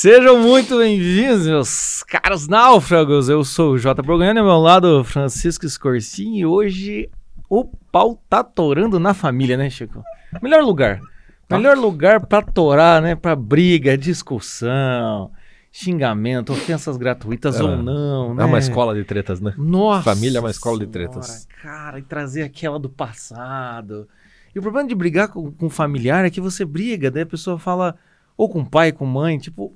Sejam muito bem-vindos, meus caros náufragos. Eu sou o Jota Brogano, ao meu lado Francisco Scorsin e hoje o pau tá torando na família, né, Chico? Melhor lugar. Melhor lugar pra torar, né? Pra briga, discussão, xingamento, ofensas gratuitas É, ou não, né? É uma escola de tretas, né? Nossa. Família é uma escola de Senhora, tretas. Cara, e trazer aquela do passado. E o problema de brigar com, com familiar é que você briga, daí a pessoa fala, ou com pai, com mãe, tipo,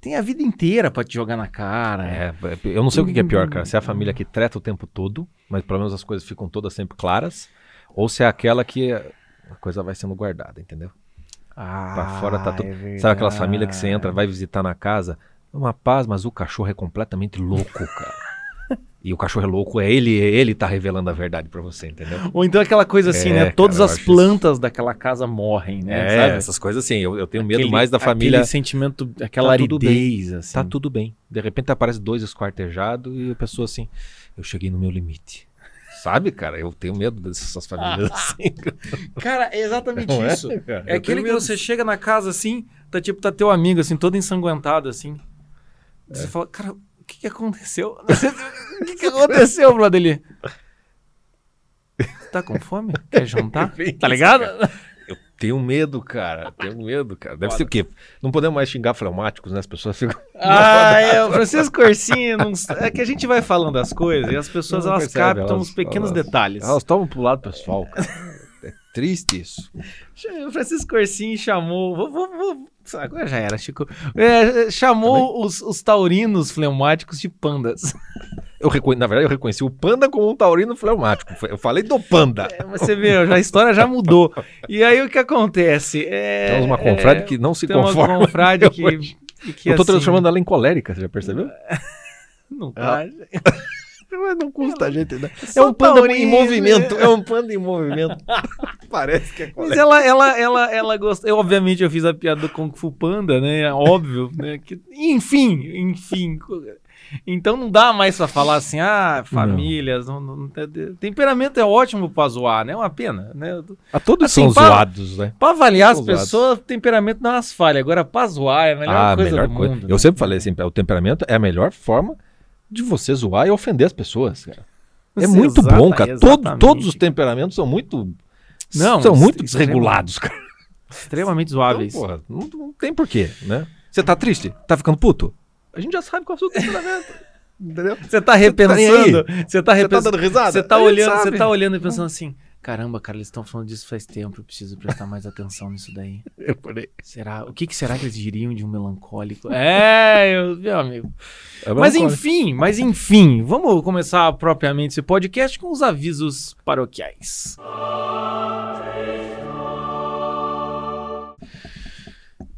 tem- a vida inteira pra te jogar na cara. É, eu não sei o que que é pior, cara. Se é a família que treta o tempo todo, mas pelo menos as coisas ficam todas sempre claras, ou se é aquela que a coisa vai sendo guardada, entendeu? Ah, Pra fora tá tudo. é Sabe aquela família que você entra, vai visitar na casa, uma paz, mas o cachorro é completamente louco, cara. E o cachorro é louco, é ele, ele tá revelando a verdade pra você, entendeu? Ou então aquela coisa assim, É, né? cara, Todas eu as plantas daquela casa morrem, né? é, sabe? essas coisas assim, eu, eu tenho medo Aquele- mais da família. Aquele sentimento, aquela Tá tudo aridez, assim. Tá tudo bem. De repente aparece dois esquartejados e a pessoa assim, eu cheguei no meu limite. Sabe, cara? Eu tenho medo dessas famílias assim. Cara, é exatamente Não é, isso. cara? É Eu aquele que medo. você chega na casa assim, tá tipo, tá teu amigo assim, todo ensanguentado assim. É. Você fala, cara, que que aconteceu? o que que aconteceu, brother? Ele... Tá com fome? Quer jantar? Tá ligado? Eu tenho medo, cara. Tenho medo, cara. Deve ser o quê? Não podemos mais xingar fleumáticos, né? As pessoas ficam. Ah, é, o Francisco Corsinha, não... é que a gente vai falando as coisas e as pessoas Não elas percebe, captam elas- os pequenos elas- detalhes. Elas tomam pro lado pessoal, cara. É triste isso. O Francisco Corsin chamou. Vou, vou- vou- agora já era, Chico. É, chamou os, os taurinos fleumáticos de pandas. Eu reconhe... Na verdade, eu reconheci o panda como um taurino fleumático. Eu falei do panda. É, mas você vê, a história já mudou. E aí o que acontece? É, Temos uma confrade é, que não se tem uma conforma. confrade que, que eu tô assim, transformando ela em colérica, você já percebeu? Não tá. Mas não custa a gente, né? É um panda em movimento. né? É um panda em movimento. Parece que é Mas ela, ela, ela, ela gosta. Eu, obviamente, eu fiz a piada do Kung Fu Panda, né? É Óbvio, né? Que, enfim, enfim. Então não dá mais pra falar assim, ah, famílias. Não, não- temperamento é ótimo pra zoar, né? É uma pena, né? Ah, todos Assim, são para- zoados, né? Pra avaliar as São zoados. pessoas, temperamento dá umas falhas. Agora, pra zoar é a melhor ah, coisa melhor do coisa. mundo. Eu né? sempre falei assim, o temperamento é a melhor forma de você zoar e ofender as pessoas, cara. É Você muito exata- bom, cara. Todo- todos os temperamentos são muito. Não, são muito desregulados, cara. Extremamente Então, zoáveis. porra, não, não tem porquê, né? Você tá triste? Tá ficando puto? A gente já sabe qual é o seu temperamento. Entendeu? Você tá repensando. Você tá Você tá repensando. dando risada? Você tá olhando, você tá olhando e pensando assim: caramba, cara, eles estão falando disso faz tempo, eu preciso prestar mais atenção nisso daí. Eu falei, Será? O que, que será que eles diriam de um melancólico? É, eu, meu amigo. é Mas enfim, mas enfim, vamos começar propriamente esse podcast com os avisos paroquiais.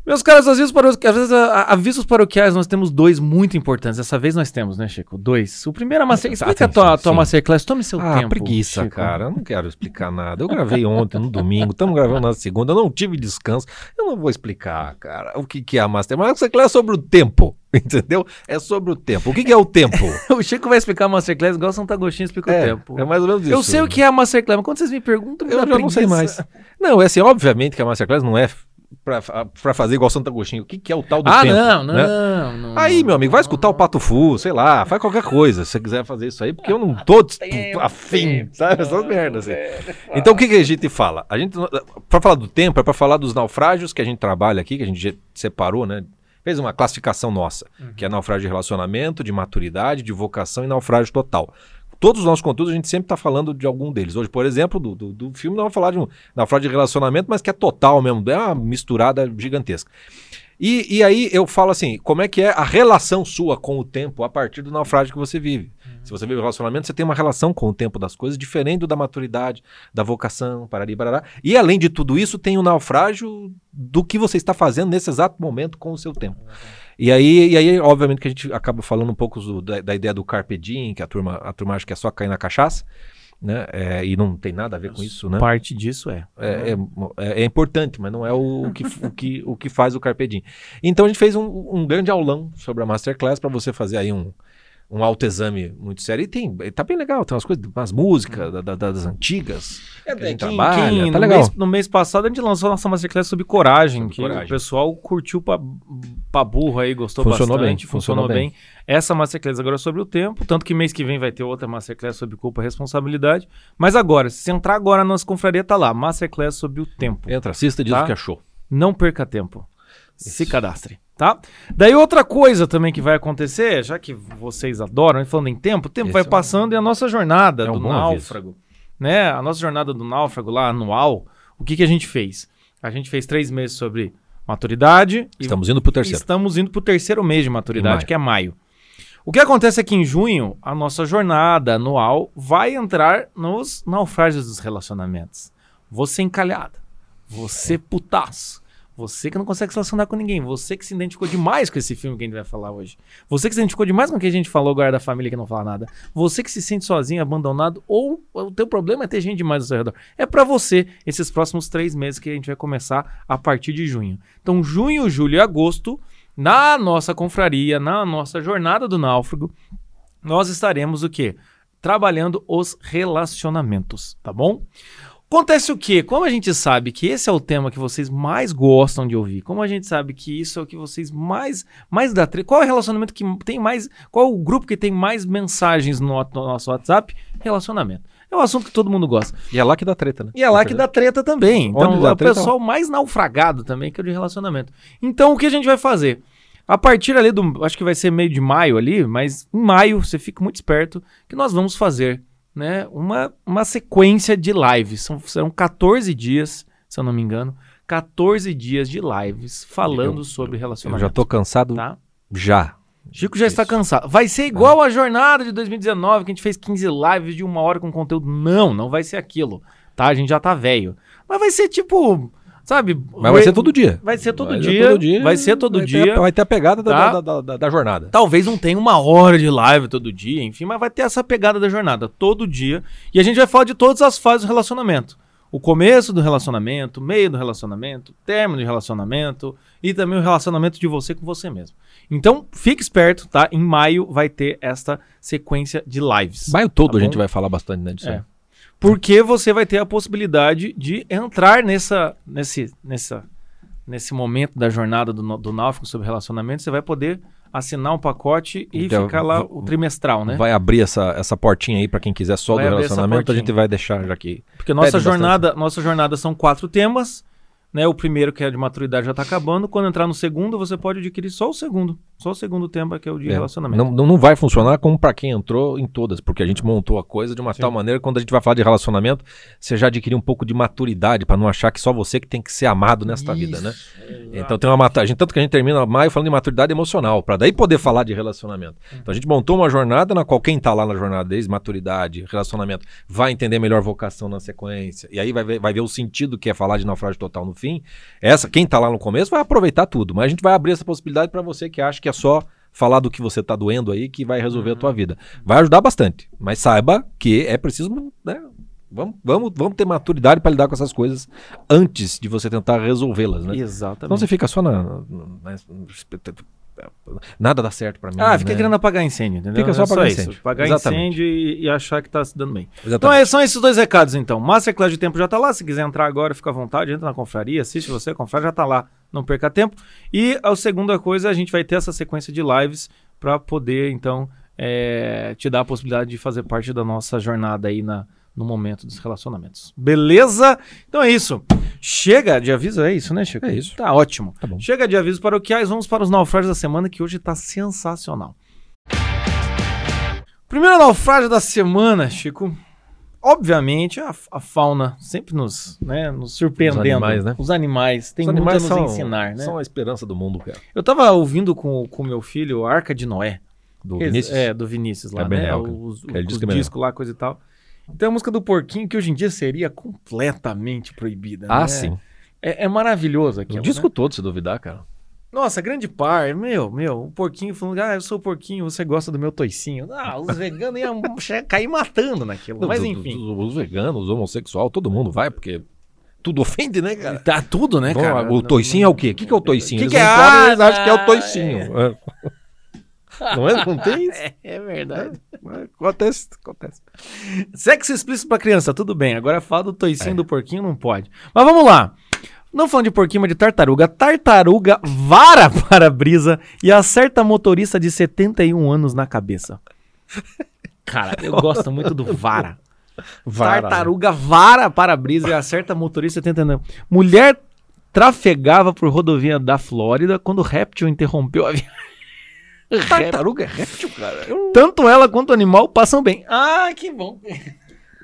Meus caros, avisos paroquiais, às vezes, a- a- avisos paroquiais nós temos dois muito importantes. Dessa vez nós temos, né, Chico? Dois. O primeiro é a Masterclass. Explica a tua, a tua sim. Masterclass. Tome seu Ah, tempo. preguiça, Chico. cara. Eu não quero explicar nada. Eu gravei ontem, no domingo, estamos gravando na segunda, eu não tive descanso. Eu não vou explicar, cara, o que, que é a Master. Mas você é sobre o tempo, entendeu? É sobre o tempo. O que, que é o tempo? O Chico vai explicar a Masterclass igual o Santo Agostinho explica o é, tempo. é mais ou menos isso. Eu sei o que é a Masterclass, mas quando vocês me perguntam, me Eu já não sei preguiça. mais. Não, é assim, obviamente que a Masterclass não é pra fazer igual Santo Agostinho. O que, que é o tal do Ah, tempo? não, né? não, não. Aí, meu amigo, vai escutar o Pato Fu, sei lá, faz qualquer coisa se você quiser fazer isso aí, porque eu não tô dis- afim, sabe? Essas merdas assim. Então o que, que a gente fala? A gente, pra falar do tempo, é pra falar dos naufrágios que a gente trabalha aqui, que a gente separou, né? Fez uma classificação nossa, que é naufrágio de relacionamento, de maturidade, de vocação e naufrágio total. Todos os nossos conteúdos a gente sempre está falando de algum deles. Hoje, por exemplo, do, do, do filme, nós vamos falar de um naufrágio de relacionamento, mas que é total mesmo, é uma misturada gigantesca. E, e aí eu falo assim, como é que é a relação sua com o tempo a partir do naufrágio que você vive? Se você vive um relacionamento, você tem uma relação com o tempo das coisas diferente do da maturidade, da vocação, parari, parará. E além de tudo isso, tem o naufrágio do que você está fazendo nesse exato momento com o seu tempo. E aí, e aí obviamente, que a gente acaba falando um pouco do- da, da ideia do carpe diem, que a turma, a turma acha que é só cair na cachaça, né? É, e não tem nada a ver com isso, né? Parte disso é. É, é, é- é importante, mas não é o, o que, o, que, o que faz o Carpe Diem. Então a gente fez um, um grande aulão sobre a Masterclass para você fazer aí um, um autoexame muito sério. E tem, tá bem legal, tem umas coisas, umas músicas da- da- das antigas. É, que a gente quem- trabalha, quem- tá no, legal. mês, no mês passado a gente lançou a nossa masterclass sobre coragem, Sobre que coragem. o pessoal curtiu pra, pra burro aí, gostou Funcionou bastante, bem, funcionou, funcionou bem. Essa masterclass agora é sobre o tempo, tanto que mês que vem vai ter outra masterclass sobre culpa e responsabilidade. Mas agora, se você entrar agora na nossa confraria, tá lá, masterclass sobre o tempo. Entra, assista e diz Tá? o que achou. Não perca tempo. Se cadastre, tá? Daí outra coisa também que vai acontecer, já que vocês adoram, falando em tempo, o tempo Esse vai é um- passando e a nossa jornada é um do bom aviso. náufrago, né? A nossa jornada do náufrago lá anual, o que que a gente fez? A gente fez três meses sobre maturidade Estamos indo pro terceiro. estamos indo pro terceiro mês de maturidade, que é maio. O que acontece é que em junho, a nossa jornada anual vai entrar nos naufrágios dos relacionamentos. Você encalhada, você putaço, você que não consegue se relacionar com ninguém, você que se identificou demais com esse filme que a gente vai falar hoje, você que se identificou demais com o que a gente falou agora da família que não fala nada, você que se sente sozinho, abandonado, ou o teu problema é ter gente demais ao seu redor. É pra você esses próximos três meses que a gente vai começar a partir de junho. Então, junho, julho e agosto, na nossa confraria, na nossa jornada do náufrago, nós estaremos o quê? Trabalhando os relacionamentos, tá bom? Acontece o quê? Como a gente sabe que esse é o tema que vocês mais gostam de ouvir, como a gente sabe que isso é o que vocês mais mais dá tre- qual é o relacionamento que tem mais, qual é o grupo que tem mais mensagens no, no nosso WhatsApp? Relacionamento. É um assunto que todo mundo gosta. E é lá que dá treta, né? E é lá que dá treta também. Então Onde é o treta, pessoal mais naufragado também que é o de relacionamento. Então o que a gente vai fazer? A partir ali do, acho que vai ser meio de maio ali, mas em maio, você fica muito esperto, que nós vamos fazer, né, uma, uma sequência de lives. São, serão 14 dias, se eu não me engano, 14 dias de lives falando Eu- sobre Eu relacionamento. já tô cansado tá? já. Chico já está Isso. cansado. Vai ser igual a jornada de 2019, que a gente fez 15 lives de uma hora com conteúdo. Não, não vai ser aquilo. Tá? A gente já tá velho. Mas vai ser tipo, sabe? Mas vai ser todo dia. Vai ser todo, Vai ser dia, Vai ser todo vai dia. Ter a, vai ter a pegada da, Tá? da, da, da- da jornada. Talvez não tenha uma hora de live todo dia, enfim, mas vai ter essa pegada da jornada todo dia. E a gente vai falar de todas as fases do relacionamento. O começo do relacionamento, o meio do relacionamento, o término do relacionamento e também o relacionamento de você com você mesmo. Então, fique esperto, tá? Em maio vai ter esta sequência de lives. Maio todo Tá a gente vai falar bastante, né, disso É. aí. Porque você vai ter a possibilidade de entrar nessa, nesse, nessa, nesse momento da jornada do, do náufrago sobre relacionamento. Você vai poder assinar um pacote e Então, ficar lá o trimestral, né? Vai abrir essa, essa portinha aí pra quem quiser só Vai do relacionamento, a gente vai deixar já aqui. Porque nossa bastante. jornada, nossa jornada são quatro temas. Né? O primeiro, que é de maturidade, já está acabando. Quando entrar no segundo, você pode adquirir só o segundo. Só o segundo tema, que é o de É, relacionamento. Não, não, vai funcionar como pra quem entrou em todas, porque a gente montou a coisa de uma tal maneira que quando a gente vai falar de relacionamento, você já adquire um pouco de maturidade pra não achar que só você que tem que ser amado nesta vida, né? Então tem uma gente tanto que a gente termina maio falando de maturidade emocional, pra daí poder falar de relacionamento. Então a gente montou uma jornada na qual quem tá lá na jornada desde maturidade, relacionamento, vai entender melhor vocação na sequência. E aí vai ver, vai ver o sentido que é falar de naufrágio total no fim. Essa quem tá lá no começo vai aproveitar tudo, mas a gente vai abrir essa possibilidade pra você que acha que é só falar do que você tá doendo aí que vai resolver a tua vida. Vai ajudar bastante, mas saiba que é preciso, né? Vamos, vamos, vamos ter maturidade pra lidar com essas coisas antes de você tentar resolvê-las, né? Exatamente. você fica só na. na- na- nada dá certo pra mim. Ah, fica né? querendo apagar incêndio, entendeu? Fica só É apagar isso. incêndio. Apagar Exatamente. incêndio e, e achar que tá se dando bem. Então Exatamente. é, são esses dois recados, então. Masterclass de tempo já tá lá. Se quiser entrar agora, fica à vontade. Entra na confraria, assiste você. Confraria já tá lá. Não perca tempo. E a segunda coisa, a gente vai ter essa sequência de lives para poder, então, é, te dar a possibilidade de fazer parte da nossa jornada aí na, no momento dos relacionamentos. Beleza? Então é isso. Chega de aviso, é isso, né, Chico? É isso. Tá ótimo. Tá bom. Chega de avisos paroquiais, vamos para os naufrágios da semana, que hoje tá sensacional. Primeiro naufrágio da semana, Chico. Obviamente, a, a fauna sempre nos, né, nos surpreendendo. Os animais, né? Os animais têm Os muito a nos são, ensinar, né? são a esperança do mundo, cara. Eu tava ouvindo com o meu filho a Arca de Noé. Do Vinícius. É, do Vinícius lá, É né? Os, Aquele os disco é bem discos lá, coisa e tal. Tem a música do porquinho que hoje em dia seria completamente proibida. Ah, né? sim. É, é maravilhoso O aquilo. disco né? todo, se duvidar, cara. Nossa, grande par, meu, meu, o porquinho falando, ah, eu sou o porquinho, você gosta do meu toicinho. Ah, os veganos iam cair matando naquilo. Mas Os- enfim. Os, os veganos, os homossexuais, todo mundo vai, porque tudo ofende, né, cara? Tá tudo, né, Bom, cara? o toicinho é o quê? O que, que é o toicinho? Que eles que não é? podem, Ah, eles acham que é o tá. toicinho. É. Não é? Não tem isso? É, é verdade. Acontece, acontece. Sexo explícito pra criança, tudo bem. Agora fala do toicinho É. do porquinho, não pode. Mas vamos lá. Não falando de porquinho, mas de tartaruga. Tartaruga vara para a brisa e acerta motorista de 71 anos na cabeça. Cara, eu gosto muito do vara. Vara, Tartaruga vara para a brisa e acerta motorista de 71 anos. Mulher trafegava por rodovia da Flórida quando o réptil interrompeu a viagem. Tartaruga é réptil, cara. Eu- Tanto ela quanto o animal passam bem. Ah, que bom.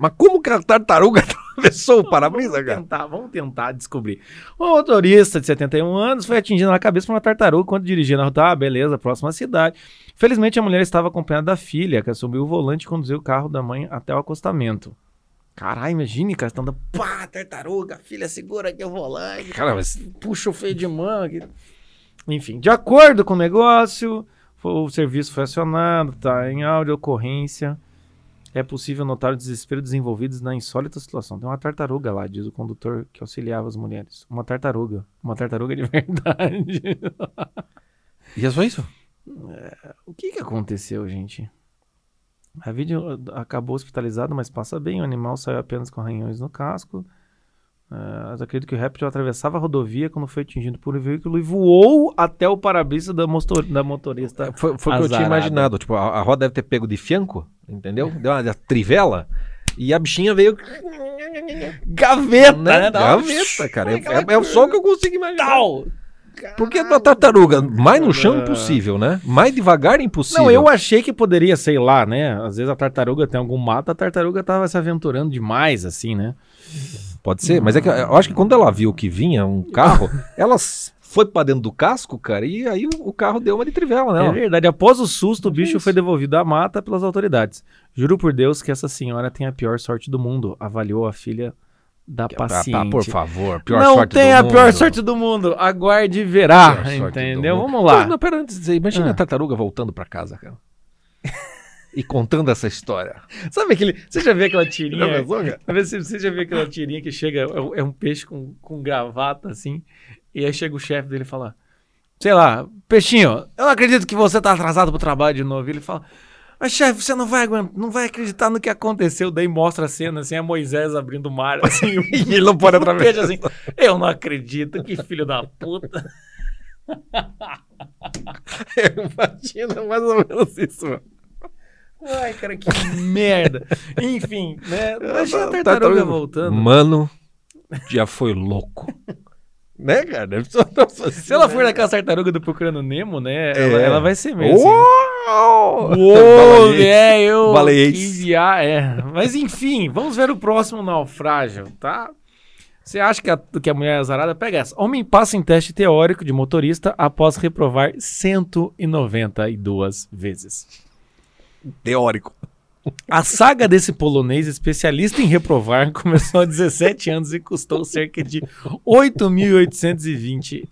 Mas como que a tartaruga atravessou o para-brisa, Vamos cara? tentar, vamos tentar descobrir. O motorista de 71 anos foi atingido na cabeça por uma tartaruga quando dirigia na rota. Ah, beleza, próxima cidade. Felizmente a mulher estava acompanhada da filha, que assumiu o volante e conduziu o carro da mãe até o acostamento. Caralho, imagine, cara, estão dando. Pá, tartaruga, filha, segura aqui o volante. Cara, mas Puxa o freio de mão. aqui. Enfim, de acordo com o negócio, o serviço foi acionado, tá em áudio ocorrência. É possível notar o desespero desenvolvidos na insólita situação. Tem uma tartaruga lá, diz o condutor que auxiliava as mulheres. Uma tartaruga. Uma tartaruga de verdade. E é só isso? o que que aconteceu, gente? A vídeo acabou hospitalizado, mas passa bem. O animal saiu apenas com arranhões no casco. Mas acredito que o réptil atravessava a rodovia quando foi atingido por um veículo e voou até o para-brisa da, motor- da motorista. Foi, foi o que eu tinha imaginado. Tipo, a, a roda deve ter pego de fianco, entendeu? Deu uma trivela. E a bichinha veio. Gaveta, né? Uma- Gaveta, cara. É, é, é só o que eu consigo imaginar. Tal. Porque a tartaruga, mais no chão impossível, né? Mais devagar impossível. Não, eu achei que poderia, sei lá, né? Às vezes a tartaruga tem algum mato, a tartaruga tava se aventurando demais, assim, né? Pode ser, mas é que eu acho que quando ela viu que vinha um carro, ela foi pra dentro do casco, cara, e aí o, o carro deu uma de trivela, É né? verdade. Após o susto, o bicho isso. foi devolvido à mata pelas autoridades. Juro por Deus que essa senhora tem a pior sorte do mundo, avaliou a filha da Tá, paciente. tá, por favor, pior não sorte tem do a mundo. pior sorte do mundo. Aguarde e verá. Entendeu? Vamos lá. Não, não, pera, antes de dizer, imagina Ah. a tartaruga voltando pra casa, cara. E contando essa história. Sabe aquele. Você já viu aquela tirinha? Já pensou, cara? Você já viu aquela tirinha que chega, é um- é um peixe com, com gravata, assim, e aí chega o chefe dele e fala, sei lá, peixinho, eu não acredito que você tá atrasado pro trabalho de novo. E ele fala, mas chefe, você não vai aguentar, não vai acreditar no que aconteceu. Daí mostra a cena, assim, a Moisés abrindo o mar, assim, E ele não pode atravessar. peixe assim, eu não acredito, que filho da puta. Imagina mais ou menos isso, mano. Ai, cara, que merda. Enfim, né, imagina a Tartaruga- tartaruga voltando. Mano, já foi louco. né, cara? Assim, Se ela né? for daquela tartaruga do Procurando Nemo, né? É. Ela, ela vai ser mesmo. assim. Uou! Uou, Baleiês. é, que via- é. Mas enfim, vamos ver o próximo naufrágio, tá? Você acha que a, que a mulher é azarada? Pega essa. Homem passa em teste teórico de motorista após reprovar 192 vezes. Teórico. A saga desse polonês especialista em reprovar começou há 17 anos e custou cerca de 8.820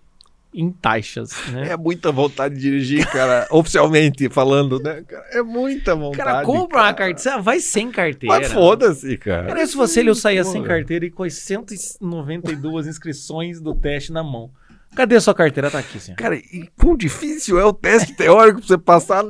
em taxas, né? É muita vontade de dirigir, cara, oficialmente falando, né? cara? É muita vontade. cara compra uma carteira, vai sem carteira. Mas foda-se, cara. Era se fosse ele, eu saía sem carteira e com as 192 inscrições do teste na mão. Cadê a sua carteira? Tá aqui, senhor. Cara, e quão difícil é o teste teórico pra você passar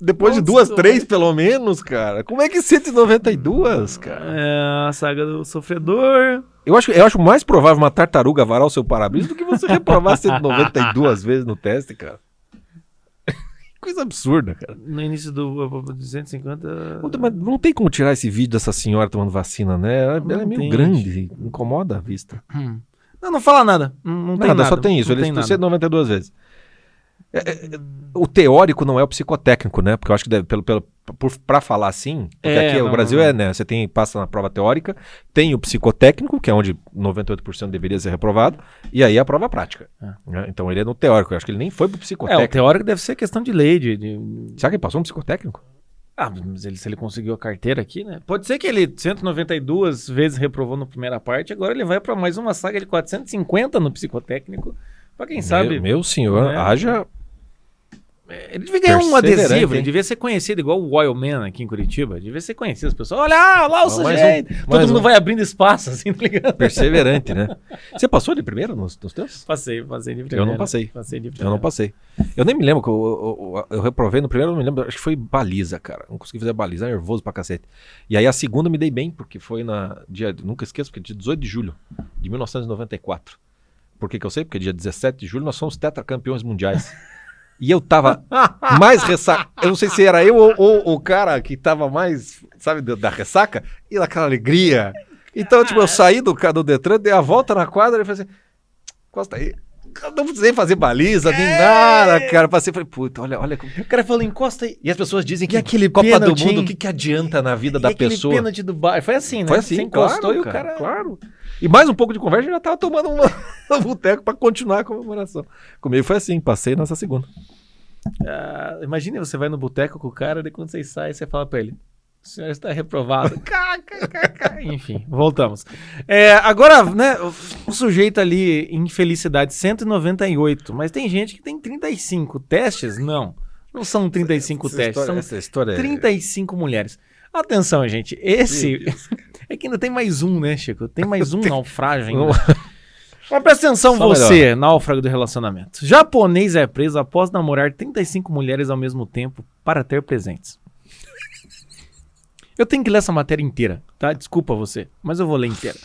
depois de duas, três, pelo menos, cara? Como é que 192, cara? É, a saga do sofredor. Eu acho, eu acho mais provável uma tartaruga varar o seu para-brisa do que você reprovar 192 vezes no teste, cara. Coisa absurda, cara. No início do uh, 250. Não tem- mas não tem como tirar esse vídeo dessa senhora tomando vacina, né? Ela, ela é meio tem, grande, incomoda a vista. Hum. Não, não fala nada. Não, não tem nada, nada. só tem isso. Não Ele tem tem nada. 192 vezes. É, é, é, o teórico não é o psicotécnico, né? Porque eu acho que deve, pelo, pelo, por, pra falar assim, porque É, aqui não, o Brasil não. é, né? Você tem, passa na prova teórica, tem o psicotécnico, que é onde 98% deveria ser reprovado, e aí a prova prática. É. né? Então ele é no teórico. Eu acho que ele nem foi pro É, o psicotécnico. teórico deve ser questão de lei. De, de- Será que ele passou um psicotécnico? Ah, mas ele, se ele conseguiu a carteira aqui, né? Pode ser que ele 192 vezes reprovou na primeira parte, agora ele vai pra mais uma saga de 450 no psicotécnico. Pra quem sabe. Meu, meu senhor, né? haja Ele devia ganhar um adesivo, ele devia ser conhecido, igual o Oil Man aqui em Curitiba. Devia ser conhecido. As pessoas, olha ah, lá o sujeito. um, Todo mundo um. vai abrindo espaço, assim, tá ligado? Perseverante, né? Você passou de primeiro nos, nos teus? Passei, passei de primeira. Eu não passei. Passei de Eu não passei. Eu nem me lembro que eu, eu, eu- reprovei no primeiro, eu não me lembro, acho que foi baliza, cara. Não consegui fazer baliza, nervoso pra cacete. E aí a segunda me dei bem, porque foi na dia, nunca esqueço, porque dia 18 de julho de 1994. Por que que eu sei? Porque dia 17 de julho nós somos tetracampeões mundiais. E eu tava mais ressaca. Eu não sei se era eu ou, ou o cara que tava mais, sabe, da, ressaca, e daquela alegria. Então, tipo, eu saí do, do Detran, dei a volta na quadra e falei assim: Costa aí. Eu não precisei fazer baliza, nem nada, cara. Passei e falei, puta, olha, olha. O cara falou, encosta aí. E as pessoas dizem E que aquele Copa do pênalti, Mundo, hein? o que, que adianta na vida E da aquele pessoa? pênalti do bar. Foi assim, né? Foi assim, Você encostou claro, e o cara... Claro. E mais um pouco de conversa, eu já tava tomando uma, um boteco pra continuar a comemoração. Comigo foi assim, passei nessa segunda. Ah, imagine você vai no boteco com o cara, daí quando você sai, você fala pra ele: o senhor está reprovado. Enfim, voltamos. É, agora, né, o, sujeito ali em felicidade 198, mas tem gente que tem 35 testes? Não. Não são 35 Essa testes, história- são essa história é- 35 mulheres. Atenção, gente, esse. É que ainda tem mais um, né, Chico? Tem mais um naufrágio ainda. Mas presta atenção Só você, náufrago do relacionamento. Japonês é preso após namorar 35 mulheres ao mesmo tempo para ter presentes. Eu tenho que ler essa matéria inteira, tá? Desculpa você, mas eu vou ler inteira.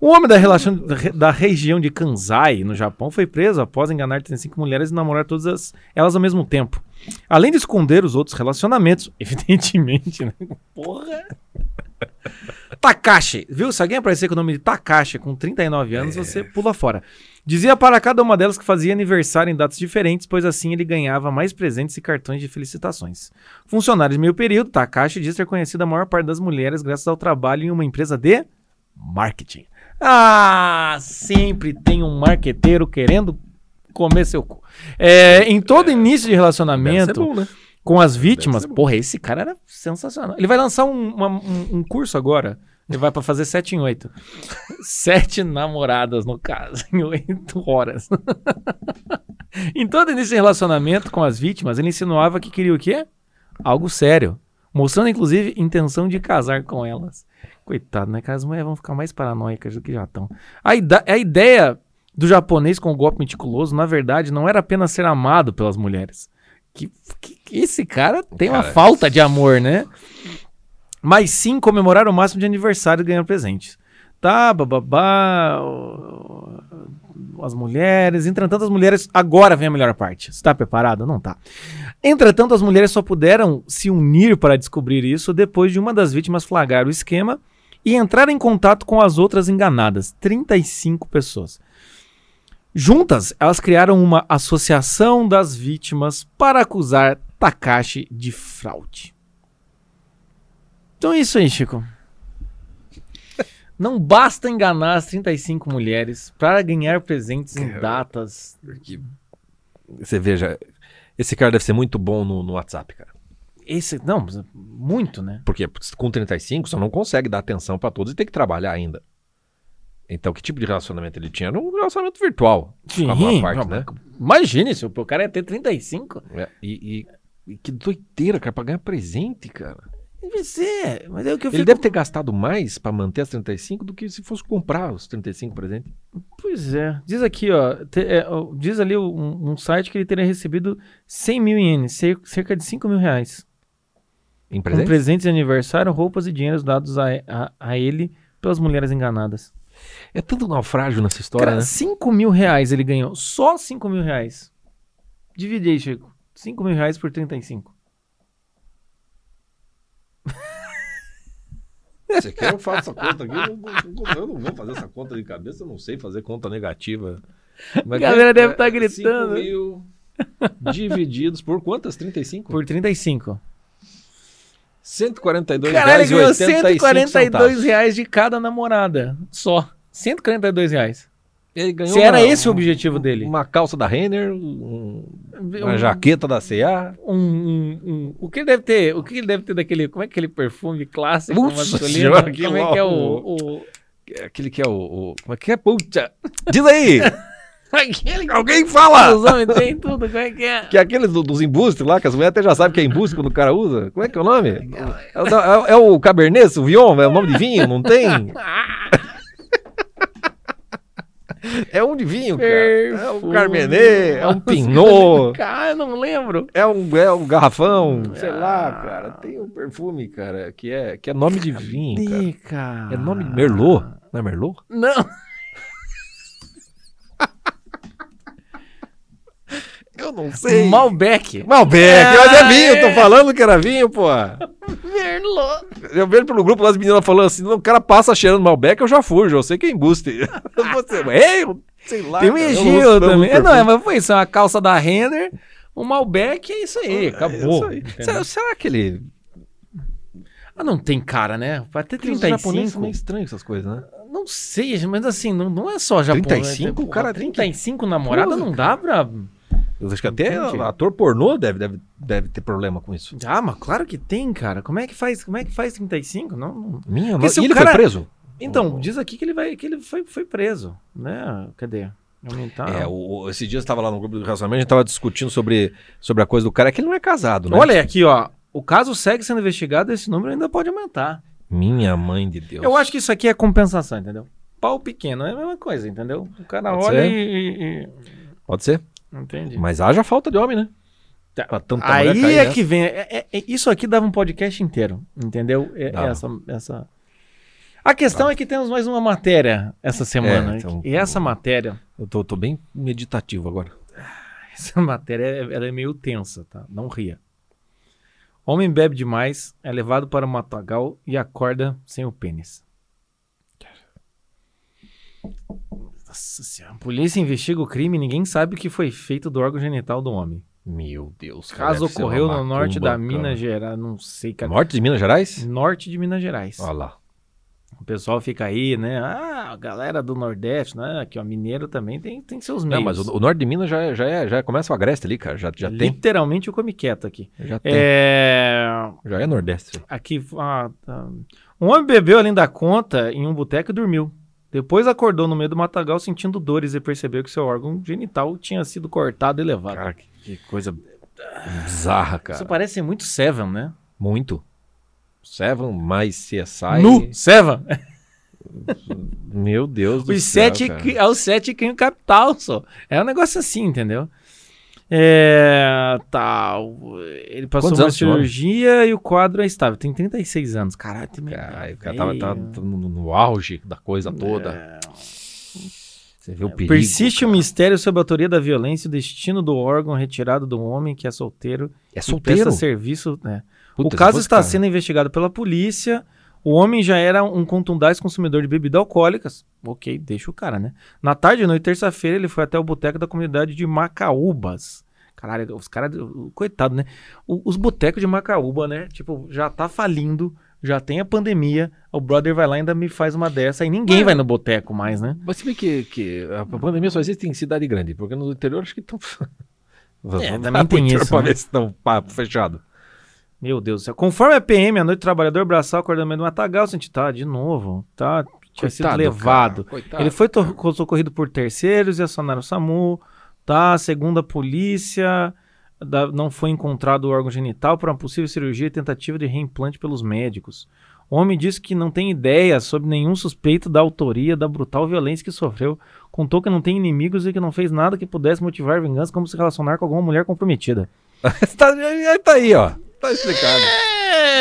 Um homem da, relação, da re- da região de Kansai, no Japão, foi preso após enganar 35 mulheres e namorar todas as- elas ao mesmo tempo. Além de esconder os outros relacionamentos, evidentemente, né? Porra! Takashi, viu? Se alguém aparecer com o nome de Takashi com 39 anos, você pula fora. Dizia para cada uma delas que fazia aniversário em datas diferentes, pois assim ele ganhava mais presentes e cartões de felicitações. Funcionário de meio período, Takashi diz ter conhecido a maior parte das mulheres graças ao trabalho em uma empresa de marketing. Ah, sempre tem um marqueteiro querendo comer seu cu. É, em todo início de relacionamento, bom, né? com as vítimas. Porra, esse cara era sensacional. Ele vai lançar um, uma- um- um curso agora. Ele vai pra fazer 7 em 8. Sete namoradas, no caso, em 8 horas. em todo início de relacionamento com as vítimas, ele insinuava que queria o quê? Algo sério. Mostrando, inclusive, intenção de casar com elas. Coitado, né? cara? As mulheres vão ficar mais paranoicas do que já estão. A, a ideia do japonês com o golpe meticuloso, na verdade, não era apenas ser amado pelas mulheres. Que, que- que esse cara tem uma Cara, falta de amor, né? Mas sim comemorar o máximo de aniversário e ganhar presentes. Tá, bababá. As mulheres. Entretanto, as mulheres. Agora vem a melhor parte. Você tá preparado? Não tá. Entretanto, as mulheres só puderam se unir para descobrir isso depois de uma das vítimas flagrar o esquema e entrar em contato com as outras enganadas. 35 pessoas. Juntas, elas criaram uma associação das vítimas para acusar Takashi de fraude. Então é isso aí, Chico. Não basta enganar as 35 mulheres para ganhar presentes em datas. Porque Você veja, esse cara deve ser muito bom no, no WhatsApp, cara. Esse, não, muito, né? Porque com 35 você não consegue dar atenção pra todos e tem que trabalhar ainda. Então, que tipo de relacionamento ele tinha? Era um relacionamento virtual. Sim, parte, não, né? Imagine se o o cara ia ter 35. É, e, e- e que doideira, cara, pra ganhar presente, cara. Deve ser, mas é o que eu Ele fico... deve ter gastado mais pra manter as 35 do que se fosse comprar os 35 presentes. Pois é. Diz aqui, ó. te- é, ó, diz ali um, um site que ele teria recebido 100 mil ienes, cer- cerca de 5 mil reais. Em Com presente? presentes de aniversário, roupas e dinheiros dados a, a, a ele pelas mulheres enganadas. É tanto naufrágio nessa história, Cara, né? 5 mil reais ele ganhou. Só 5 mil reais. Divide aí, Chico. 5 mil reais por 35. Você quer eu faço essa conta aqui? Eu não, eu não vou fazer essa conta de cabeça, eu não sei fazer conta negativa. Mas galera é- deve tá é gritando. 5 mil divididos por quantas? 35? Por 35. 142 Caralho, ele reais e ganhou 85 142 centavos. reais de cada namorada. Só. 142 reais. Ele ganhou Se era uma- esse o objetivo dele. Uma calça da Renner, um- uma Um- jaqueta da C&A. um, um- um- o que ele deve ter? O que ele deve ter daquele. Como é que é aquele perfume clássico Nossa senhora, que como é que é o. o- Aquele que é o... como é que é? Puta! Diz aí! Aquele Alguém fala! Os homens tem tudo, como é que é? Que é aquele do- dos embustes lá, que as mulheres até já sabem que é embuste quando o cara usa. Como é que é o nome? É é- é o Cabernet Sauvignon, é o nome de vinho, não tem? É um de vinho, cara. É um Perfume. Carmenet, é um Pinot, Cara, eu não lembro. é um, é um garrafão, sei lá, Ah. cara. Tem um perfume, cara, que é, que é nome de vinho, cara. Cara? É nome de Merlot, não é Merlot? Não. Eu não sei. Malbec. Malbec, mas é vinho, tô é. falando que era vinho, pô. Merlot. Eu vejo pelo grupo lá as meninas falando assim, o cara passa cheirando Malbec, eu já fujo, eu sei que é embuste. Você, é, eu sei lá. Tem um eu Egil também. É, não, é, mas foi isso. é Uma calça da Renner, um Malbec, é isso aí. Acabou. isso aí. Será, será que ele... Ah, não tem cara, né? Vai ter Os japoneses 35. são meio estranhos essas coisas, né? Não sei, mas assim, não, não é só japonês. 35? O cara tem que- 35 namorada não dá pra... Eu acho que até Entendi. ator pornô deve, deve, deve ter problema com isso. Ah, mas claro que tem, cara. Como é que faz, como é que faz 35? Não, não- Minha E o ele cara- foi preso? Então, diz aqui que ele vai que ele foi, foi preso, né? Cadê? Aumentar. É, o, esses dias eu estava lá no grupo do relacionamento, a gente tava discutindo sobre, sobre a coisa do cara, é que ele não é casado, né? Olha aqui, ó. O caso segue sendo investigado, esse número ainda pode aumentar. Minha mãe de Deus. Eu acho que isso aqui é compensação, entendeu? Pau pequeno é a mesma coisa, entendeu? O cara Pode olha ser. e, e- Pode ser. E- Entende? Mas haja falta de homem, né? Tá. Pra tanta Aí cair é que vem. é- é- é- isso aqui dava um podcast inteiro, entendeu? É- essa, essa. A questão é que temos mais uma matéria essa semana. É, então- e essa matéria, Eu tô, tô bem meditativo agora. essa matéria é- ela é meio tensa, tá? Não ria. Homem bebe demais, é levado para o matagal e acorda sem o pênis. Nossa senhora. A polícia investiga o crime e ninguém sabe o que foi feito do órgão genital do homem. Meu Deus. O caso ocorreu no norte da Minas cara. Gerais, não sei, cara. Norte de Minas Gerais? Norte de Minas Gerais. Olha lá. O pessoal fica aí, né? Ah, a galera do Nordeste, né? Aqui, ó, mineiro também tem, tem seus meios. Não, mas o, o norte de Minas já, é- já, é, já começa o agreste ali, cara. Já, já tem. Literalmente o come quieto aqui. Já tem. É... Já é nordeste. Aqui, ah, tá. um homem bebeu além da conta em um boteco e dormiu. Depois acordou no meio do matagal sentindo dores e percebeu que seu órgão genital tinha sido cortado e levado. Cara, que, que coisa bizarra, cara. Isso parece muito Seven, né? Muito. Seven mais CSI. Nu! Seven! Meu Deus do Os céu, sete, cara. é o sete crim capital só. É um negócio assim, entendeu? É. Tá. o- Ele passou Quantos uma anos cirurgia e o quadro é estável. Tem 36 anos. Caralho, tem Caralho, o cara tava, tava no, no auge da coisa toda. É. Você vê o perigo. Persiste o mistério sobre a autoria da violência e o destino do órgão retirado do homem que é solteiro É solteiro. presta serviço. né? Puta, o caso está cara. sendo investigado pela polícia. O homem já era um contundaz consumidor de bebidas alcoólicas. Ok, deixa o cara, né? Na tarde e noite, terça-feira, ele foi até o boteco da comunidade de Macaúbas. Caralho, os caras. Coitado, né? O- os botecos de Macaúba, né? Tipo, já tá falindo, já tem a pandemia. O brother vai lá e ainda me faz uma dessa. E ninguém Ué. vai no boteco mais, né? Mas se bem que, que a pandemia só existe em cidade grande, porque no interior acho que estão. É, também tem isso, né? ver se estão papo fechado. Meu Deus do céu. Conforme a PM, a noite do trabalhador braçal meio do matagal, senti, tá, de novo, tá, tinha sido Coitado, levado. cara, coitado. Ele foi socorrido por terceiros e acionaram o SAMU, tá, segundo a polícia, da- não foi encontrado o órgão genital para uma possível cirurgia e tentativa de reimplante pelos médicos. O homem disse que não tem ideia sobre nenhum suspeito da autoria da brutal violência que sofreu. Contou que não tem inimigos e que não fez nada que pudesse motivar vingança como se relacionar com alguma mulher comprometida. tá, tá aí, ó. Tá explicado.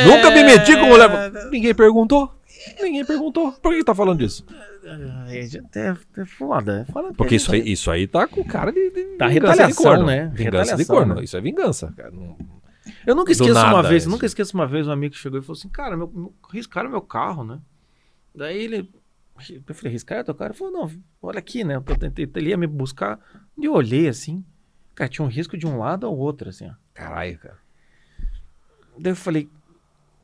Nunca me meti com mulher. Ninguém perguntou. Ninguém perguntou. Por que tá falando disso? É, é, é foda, é foda Porque isso aí, isso aí tá com cara de, de Tá vingança de retaliação, corno. né? Vingança de Retaliação, corno. né? Isso é vingança, cara. Não- Eu nunca esqueço uma nada vez, isso. nunca esqueço uma vez um amigo que chegou e falou assim, cara, meu, meu, riscaram meu carro, né? Daí ele, eu falei, riscaram teu carro? Ele falou, não, olha aqui, né? Eu tentei, ele ia me buscar, e eu olhei assim, cara, tinha um risco de um lado ao outro, assim, ó. Caralho, cara. Daí eu falei,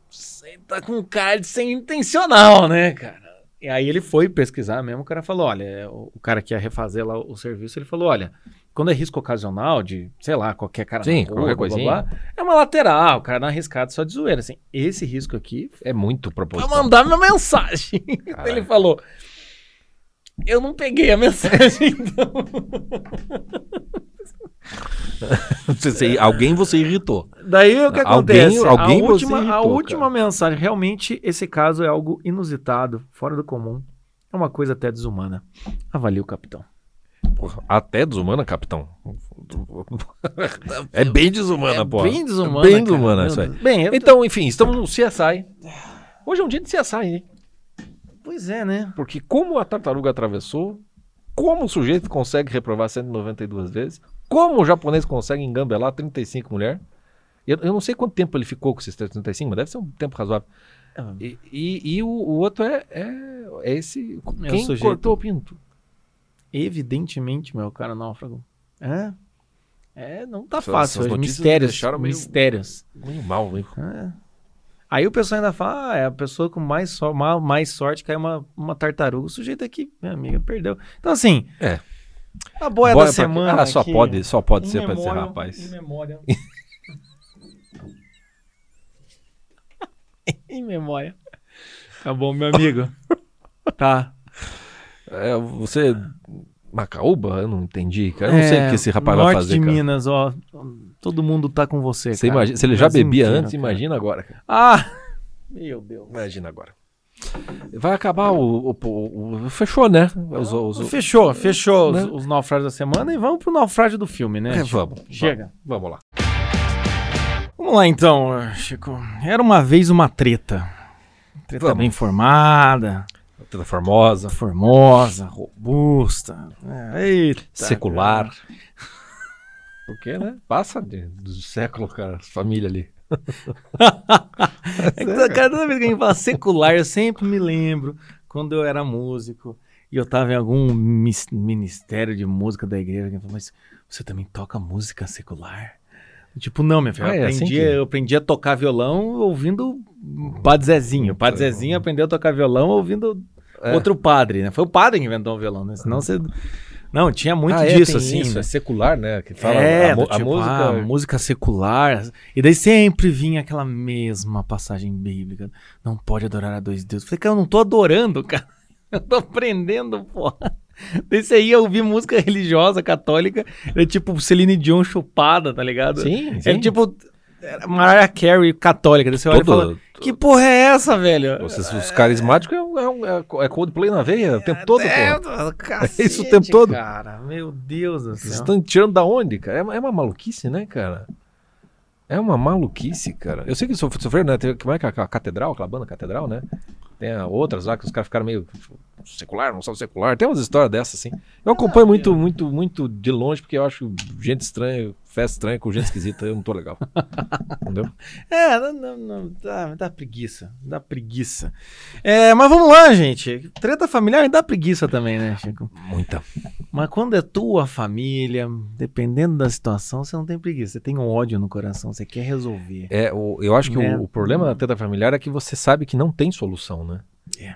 você tá com cara de ser intencional, né, cara? E aí ele foi pesquisar mesmo, o cara falou, olha, é, o, cara que ia refazer lá o, serviço, ele falou, olha, quando é risco ocasional de, sei lá, qualquer cara Sim, na rua, qualquer blá, blá, coisinha. blá, é uma lateral, o cara dá uma arriscada só de zoeira, assim. Esse risco aqui É muito pra proposital. mandar minha mensagem. Caralho. ele falou, Eu não peguei a mensagem, então. Você- você- alguém você irritou. Daí o que Alguém- acontece? alguém a você última, a irritou, última mensagem, realmente, esse caso é algo inusitado, fora do comum. É uma coisa até desumana. Avalie o capitão. Porra, até desumana, capitão. É bem desumana, pô. bem desumana. Bem cara. desumana Meu isso aí. Bem, Então, enfim, estamos no CSI. Hoje é um dia de CSI, hein? pois é, né? Porque como a tartaruga atravessou, como o sujeito consegue reprovar 192 vezes, como o japonês consegue engambelar 35 mulheres. Eu, eu não sei quanto tempo ele ficou com esses 35, mas deve ser um tempo razoável. E, e- e o, o outro é, é, é esse. É o quem sujeito. cortou o pinto? Evidentemente, meu cara náufrago. É. É, não tá fácil. hoje. Mistérios. meio- Mistérios. Meio mal, meio. É. Aí o pessoal ainda fala, ah, é a pessoa com mais, so- ma- mais sorte caiu uma, uma tartaruga. O sujeito aqui, minha amiga, perdeu. Então, assim, É. a boia Boia da pra- semana. Ah, só pode, só pode ser pra esse rapaz. Em memória. em memória. Tá bom, meu amigo. tá. É, você. Macaúba? Eu não entendi, cara. Eu não sei o que esse rapaz vai É, norte fazer. de cara. Minas, ó. Todo mundo tá com você, Você cara. imagina- se ele já Brasil bebia inteiro, antes, cara. imagina agora. cara. Ah! Meu Deus. Imagina agora. Vai acabar o. o- o- o- fechou, né? Os, os- Fechou, fechou Né? os, os naufrágios da semana e vamos pro naufrágio do filme, né? É, vamos. Chega. Vamos lá. Vamos lá então, Chico. Era uma vez uma treta. Treta Vamos. bem formada, Toda formosa, formosa, robusta. É, Eita. secular. Porque, né? Passa de, do século, cara, família ali. É que toda- cada vez que a gente fala secular, eu sempre me lembro quando eu era músico e eu tava em algum ministério de música da igreja. Alguém falou, mas você também toca música secular? Tipo, não, minha filha. Ah, eu, é aprendi, assim que- eu aprendi a tocar violão ouvindo Padre Zezinho. O Padre Então- Zezinho aprendeu a tocar violão ouvindo É. outro padre, né? Foi o padre que inventou o violão, né? Senão você. Não, tinha muito Ah, é, disso, tem assim. isso, né? é secular, né? Que fala é, a, mo- do a tipo, música. ah, música secular. E daí sempre vinha aquela mesma passagem bíblica. Não pode adorar a dois deuses. Falei, cara, eu não tô adorando, cara. Eu tô aprendendo, porra. Daí você ia ouvir música religiosa, católica, era tipo Celine Dion chupada, tá ligado? Sim, sim. Era tipo Mariah Carey católica. Daí você olha e fala, que porra é essa, velho? Vocês, os carismáticos é, um- é, um- é, é Coldplay na veia o tempo todo, é, pô. É isso o tempo todo. Cara, meu Deus do Vocês céu. estão tirando da onde, cara? É, uma- é uma maluquice, né, cara? É uma maluquice, cara. Eu sei que sof- sofreram, né? Tem, como é que é a Catedral, aquela banda Catedral, né? Tem a outras lá que os caras ficaram meio tipo, secular, não são secular. Tem umas histórias dessas, assim. Eu acompanho muito, muito, muito de longe, porque eu acho gente estranha, festa estranha com gente esquisita, eu não tô legal. Entendeu? É, não, não, não, dá, dá preguiça, dá preguiça. É, mas vamos lá, gente. Treta familiar dá preguiça também, né, Chico? Muita. Mas quando é tua família, dependendo da situação, você não tem preguiça. Você tem um ódio no coração, você quer resolver. É, o, eu acho que É. o, o problema da treta familiar é que você sabe que não tem solução, né? É.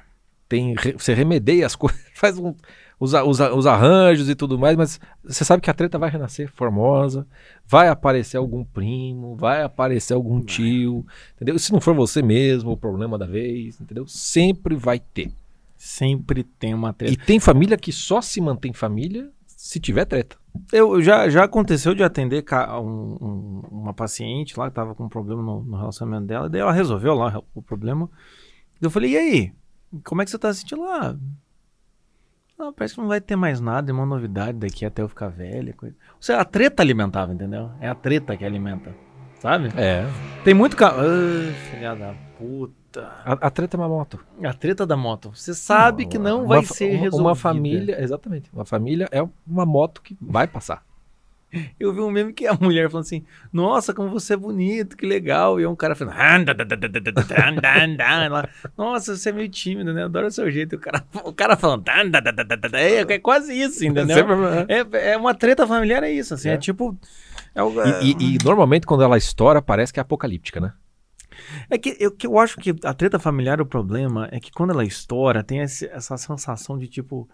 Tem, você remedeia as coisas, faz um, os, os, os arranjos e tudo mais, mas você sabe que a treta vai renascer formosa, vai aparecer algum primo, vai aparecer algum tio, entendeu? Se não for você mesmo, o problema da vez, entendeu? Sempre vai ter. Sempre tem uma treta. E tem família que só se mantém família se tiver treta. Eu já, já aconteceu de atender um- um- uma paciente lá que tava com um problema no, no relacionamento dela, e daí ela resolveu lá o problema. Eu falei, e aí? Como é que você tá se sentindo lá? Ah, parece que não vai ter mais nada, é uma novidade daqui até eu ficar velha. Coisa. Ou seja, a treta alimentava, entendeu? É a treta que alimenta, sabe? É. Tem muito ca... Ah, filha da puta. A, a treta é uma moto. A treta da moto. Você sabe que não Uma vai ser uma, resolvida. Uma família, exatamente. Uma família é uma moto que vai passar. Eu vi um meme que a mulher falando assim: Nossa, como você é bonito, que legal. E um cara falando: Nossa, você é meio tímido, né? Adoro o seu jeito. E o cara, o cara falando: é, é quase isso, entendeu? Sempre- É, é uma treta familiar, é isso. Assim, é. É. tipo. É, o- E, e- e normalmente quando ela estoura, parece que é apocalíptica, né? é que eu, que eu acho que a treta familiar, o problema é que quando ela estoura, tem esse- essa sensação de tipo: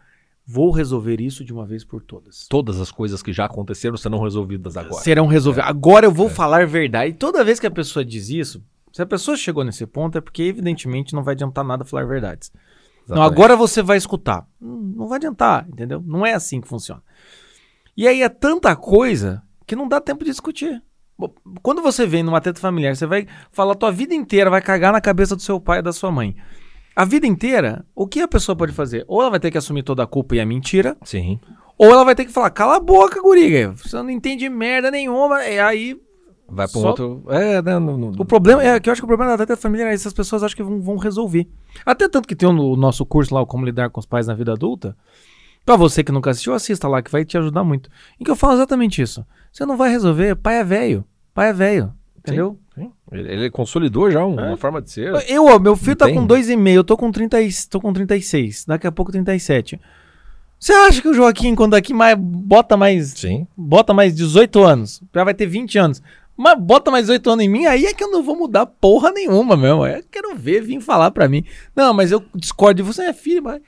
Vou resolver isso de uma vez por todas. Todas as coisas que já aconteceram serão resolvidas agora. serão resolvidas. Agora eu vou falar verdade. E toda vez que a pessoa diz isso, se a pessoa chegou nesse ponto, é porque evidentemente não vai adiantar nada falar verdades. Não, agora você vai escutar. Hum, Não vai adiantar, entendeu? Não é assim que funciona. E aí é tanta coisa que não dá tempo de discutir. Quando você vem numa treta familiar, você vai falar a tua vida inteira, vai cagar na cabeça do seu pai e da sua mãe. A vida inteira, o que a pessoa pode fazer? Ou ela vai ter que assumir toda a culpa e a mentira, Sim. ou ela vai ter que falar, cala a boca, guriga, você não entende merda nenhuma. E aí, Vai pra um Só- outro. É, né? o problema é que eu acho que o problema da treta familiar é essas pessoas acham que vão, vão resolver. Até tanto que tem o nosso curso lá, o Como Lidar com os Pais na Vida Adulta. Pra você que nunca assistiu, assista lá, que vai te ajudar muito. Em que eu falo exatamente isso. Você não vai resolver, pai é velho. Pai é velho. Entendeu? Sim. Ele, ele consolidou já um- É. uma forma de ser. Eu, ó, meu filho tá com 2,5, eu tô com, 30, e- tô com 36, daqui a pouco 37. Você acha que o Joaquim, quando daqui mais bota mais Sim. bota mais 18 anos, já vai ter 20 anos. Mas bota mais 18 anos em mim, aí é que eu não vou mudar porra nenhuma mesmo. Eu quero ver, vir falar pra mim. Não, mas eu discordo de você, é filho, mas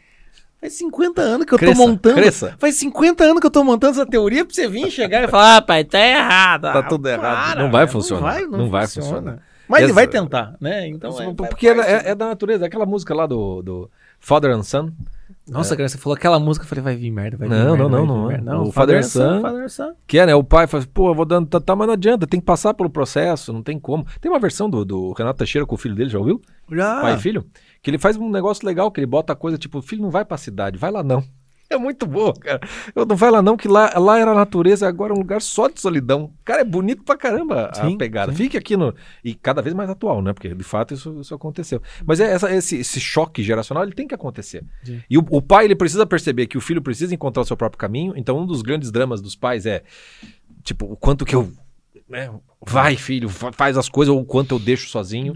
faz 50 anos que eu Cresça, tô montando. cresça. Faz 50 anos que eu tô montando essa teoria pra você vir chegar e falar, ah, pai, tá errado. Tá Ah, tudo errado. para, Não vai funcionar. Não vai, não Não vai funciona. funcionar. Mas ele Essa- vai tentar, né? Então, é, Porque é, é- é da natureza. Aquela música lá do, do Father and Son. Nossa, cara, você falou aquela música, eu falei, vai vir merda, vai vir Não, merda. não, não, não é. merda. O Father Son- Father Son. Que é, né? O pai faz, pô, eu vou dando, tá, tá, mas não adianta, tem que passar pelo processo, não tem como. Tem uma versão do, do Renato Teixeira com o filho dele, já ouviu? Já. Pai e filho. Que ele faz um negócio legal, que ele bota a coisa, tipo, o filho não vai pra cidade, vai lá não. É muito boa, cara. Eu não vai lá não, que lá, lá era a natureza, agora é um lugar só de solidão. Cara, é bonito pra caramba a Sim, pegada. sim. Fique aqui no. E cada vez mais atual, né? Porque de fato isso, isso aconteceu. Mas é essa- esse, esse choque geracional, ele tem que acontecer. Sim. E o, o pai, ele precisa perceber que o filho precisa encontrar o seu próprio caminho. Então, um dos grandes dramas dos pais é, tipo, o quanto que eu. né, vai, filho, fa- faz as coisas, ou o quanto eu deixo sozinho.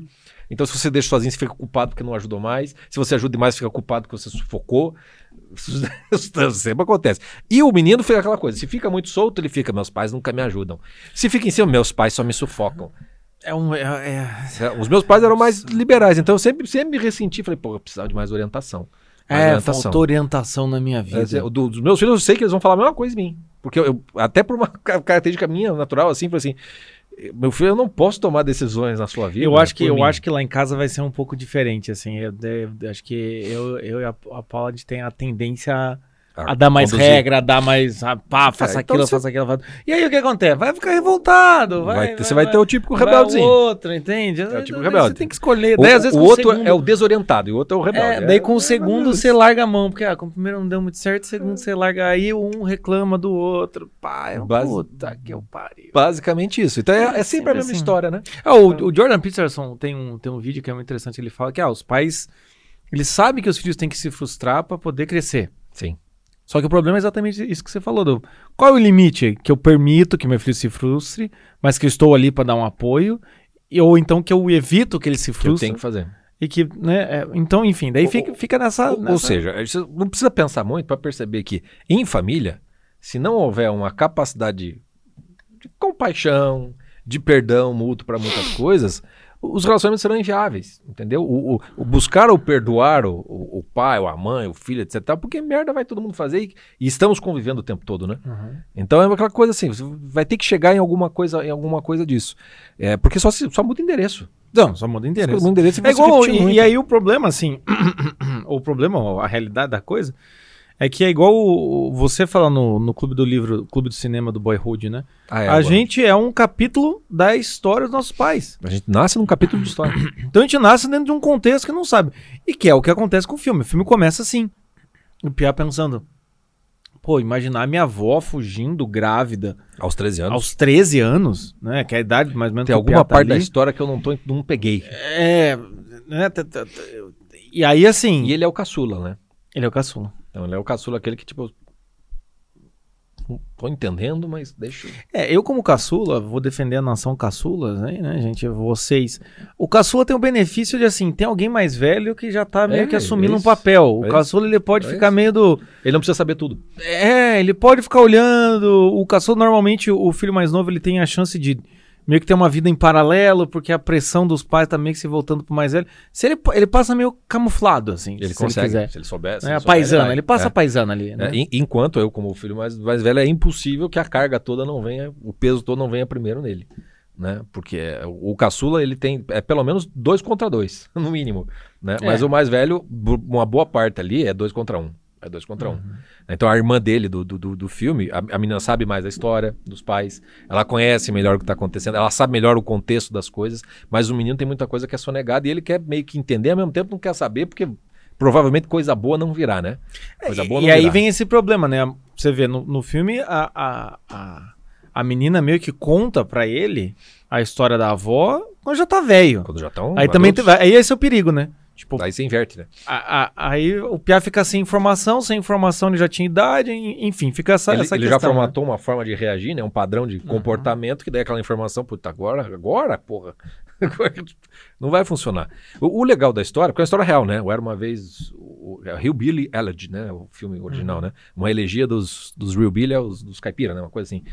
Então, se você deixa sozinho, você fica culpado porque não ajudou mais. Se você ajuda demais, fica culpado porque você sufocou. Isso sempre acontece. E o menino fica aquela coisa: se fica muito solto, ele fica, meus pais nunca me ajudam. Se fica em cima, meus pais só me sufocam. É um. É, é- É, Os meus pais eram mais liberais, então eu sempre, sempre me ressenti. Falei, pô, eu precisava de mais orientação. Mais É, orientação. faltou orientação na minha É, vida. é, do- dos meus filhos, eu sei que eles vão falar a mesma coisa de mim. Porque eu, eu- até por uma ca- característica minha, natural, assim, falei assim: meu filho, eu não posso tomar decisões na sua vida. Eu acho que eu mim." acho que lá em casa vai ser um pouco diferente, assim. Eu, eu acho que eu, eu e a, a Paula a gente tem a tendência a, a dar mais conduzir. regra, a dar mais. A, pá, faça É, então aquilo, você- faça aquilo. E aí o que acontece? Vai ficar revoltado. Vai, Vai ter- você vai ter o típico rebeldezinho. Vai o outro, entende? É o tipo rebelde. Você tem que escolher. O, Daí, às vezes, o outro segundo- é o desorientado e o outro é o rebelde. É, daí com o segundo você larga a mão, porque ah, com o primeiro não deu muito certo, o segundo você larga aí, um reclama do outro. Pá, é Base- puta que eu pariu. Basicamente isso. Então é, é sempre a Sempre mesma assim. história, né? Ah, o, o Jordan Peterson tem um, tem um vídeo que é muito interessante. Ele fala que ah, os pais eles sabem que os filhos têm que se frustrar para poder crescer. Sim. Só que o problema é exatamente isso que você falou. Do, qual é o limite que eu permito que meu filho se frustre, mas que eu estou ali para dar um apoio, e- ou então que eu evito que ele se Que eu frustre tenho que fazer. e que, né? é, então, enfim, daí Ou- fica, fica nessa, Ou, ou nessa- seja, você não precisa pensar muito para perceber que em família, se não houver uma capacidade de compaixão, de perdão mútuo para muitas coisas, os relacionamentos serão inviáveis, entendeu? O, o- o buscar ou perdoar o, o- pai, ou a mãe, o filho, etc. Porque merda vai todo mundo fazer e, e estamos convivendo o tempo todo, né? Uhum. Então é aquela coisa assim, você vai ter que chegar em alguma coisa, em alguma coisa disso. É, porque só, se- só muda endereço. Não, só muda interesse. Muda endereço e É igual, e, e aí o problema, assim, o problema, ou a realidade da coisa, é que é igual o- você fala no, no Clube do Livro, Clube do Cinema do Boyhood, né? Ah, é, a agora. gente é um capítulo da história dos nossos pais. a gente nasce num capítulo de história. Então a gente nasce dentro de um contexto que não sabe. E que é o que acontece com o filme. O filme começa assim. O Pia pensando, pô, imaginar minha avó fugindo grávida Aos 13 anos. aos 13 anos, né? Que é a idade mais ou menos Tem alguma tá parte da ali. história que eu não, tô, não peguei. É, né? t- t- t- E aí assim, E ele é o caçula, né? ele é o caçula. Então ele é o caçula, aquele que, tipo. Não tô entendendo, mas deixa. É, eu como caçula, vou defender a nação caçulas, né, né, gente? Vocês. O caçula tem o benefício de, assim, tem alguém mais velho que já tá meio É, que assumindo é um papel. O é caçula, ele pode é ficar meio do... Ele não precisa saber tudo. É, ele pode ficar olhando. O caçula, normalmente, o filho mais novo, ele tem a chance de meio que ter uma vida em paralelo, porque a pressão dos pais tá meio que se voltando pro mais velho. Se ele, ele passa meio camuflado, assim, Ele se consegue, ele quiser. se ele souber. se É, ele a souber, paisana, vai. ele passa É. a paisana ali, né? É, en- enquanto eu, como filho mais, mais velho, é impossível que a carga toda não venha, o peso todo não venha primeiro nele. né? Porque é, o caçula ele tem é pelo menos dois contra dois, no mínimo, né? É. Mas o mais velho, uma boa parte ali é dois contra um. É dois contra um. Então a irmã dele do, do, do- filme, a, a menina sabe mais a história dos pais, ela conhece melhor o que está acontecendo, ela sabe melhor o contexto das coisas, mas o menino tem muita coisa que é sonegada e ele quer meio que entender, ao mesmo tempo não quer saber, porque provavelmente coisa boa não virá, né? Coisa boa É, e não aí virá. vem esse problema, né? Você vê, no, no filme, a, a, a, a menina meio que conta pra ele a história da avó quando já tá velho. Quando já estão. Aí também tem, aí esse é o perigo, né? Tipo, Aí você inverte, né? a- a- aí o Pia fica sem informação, sem informação ele já tinha idade, en- enfim, fica essa, ele essa ele já questão. né? formatou uma forma de reagir, né? Um padrão de comportamento que daí aquela informação, puta, agora, agora, porra. não vai funcionar. O, o legal da história, porque é uma história real, né? Eu era uma vez o, o Hillbilly Elegy, né? O filme original, né? Uma elegia dos, dos Hillbilly, aos- dos caipira, né? Uma coisa assim.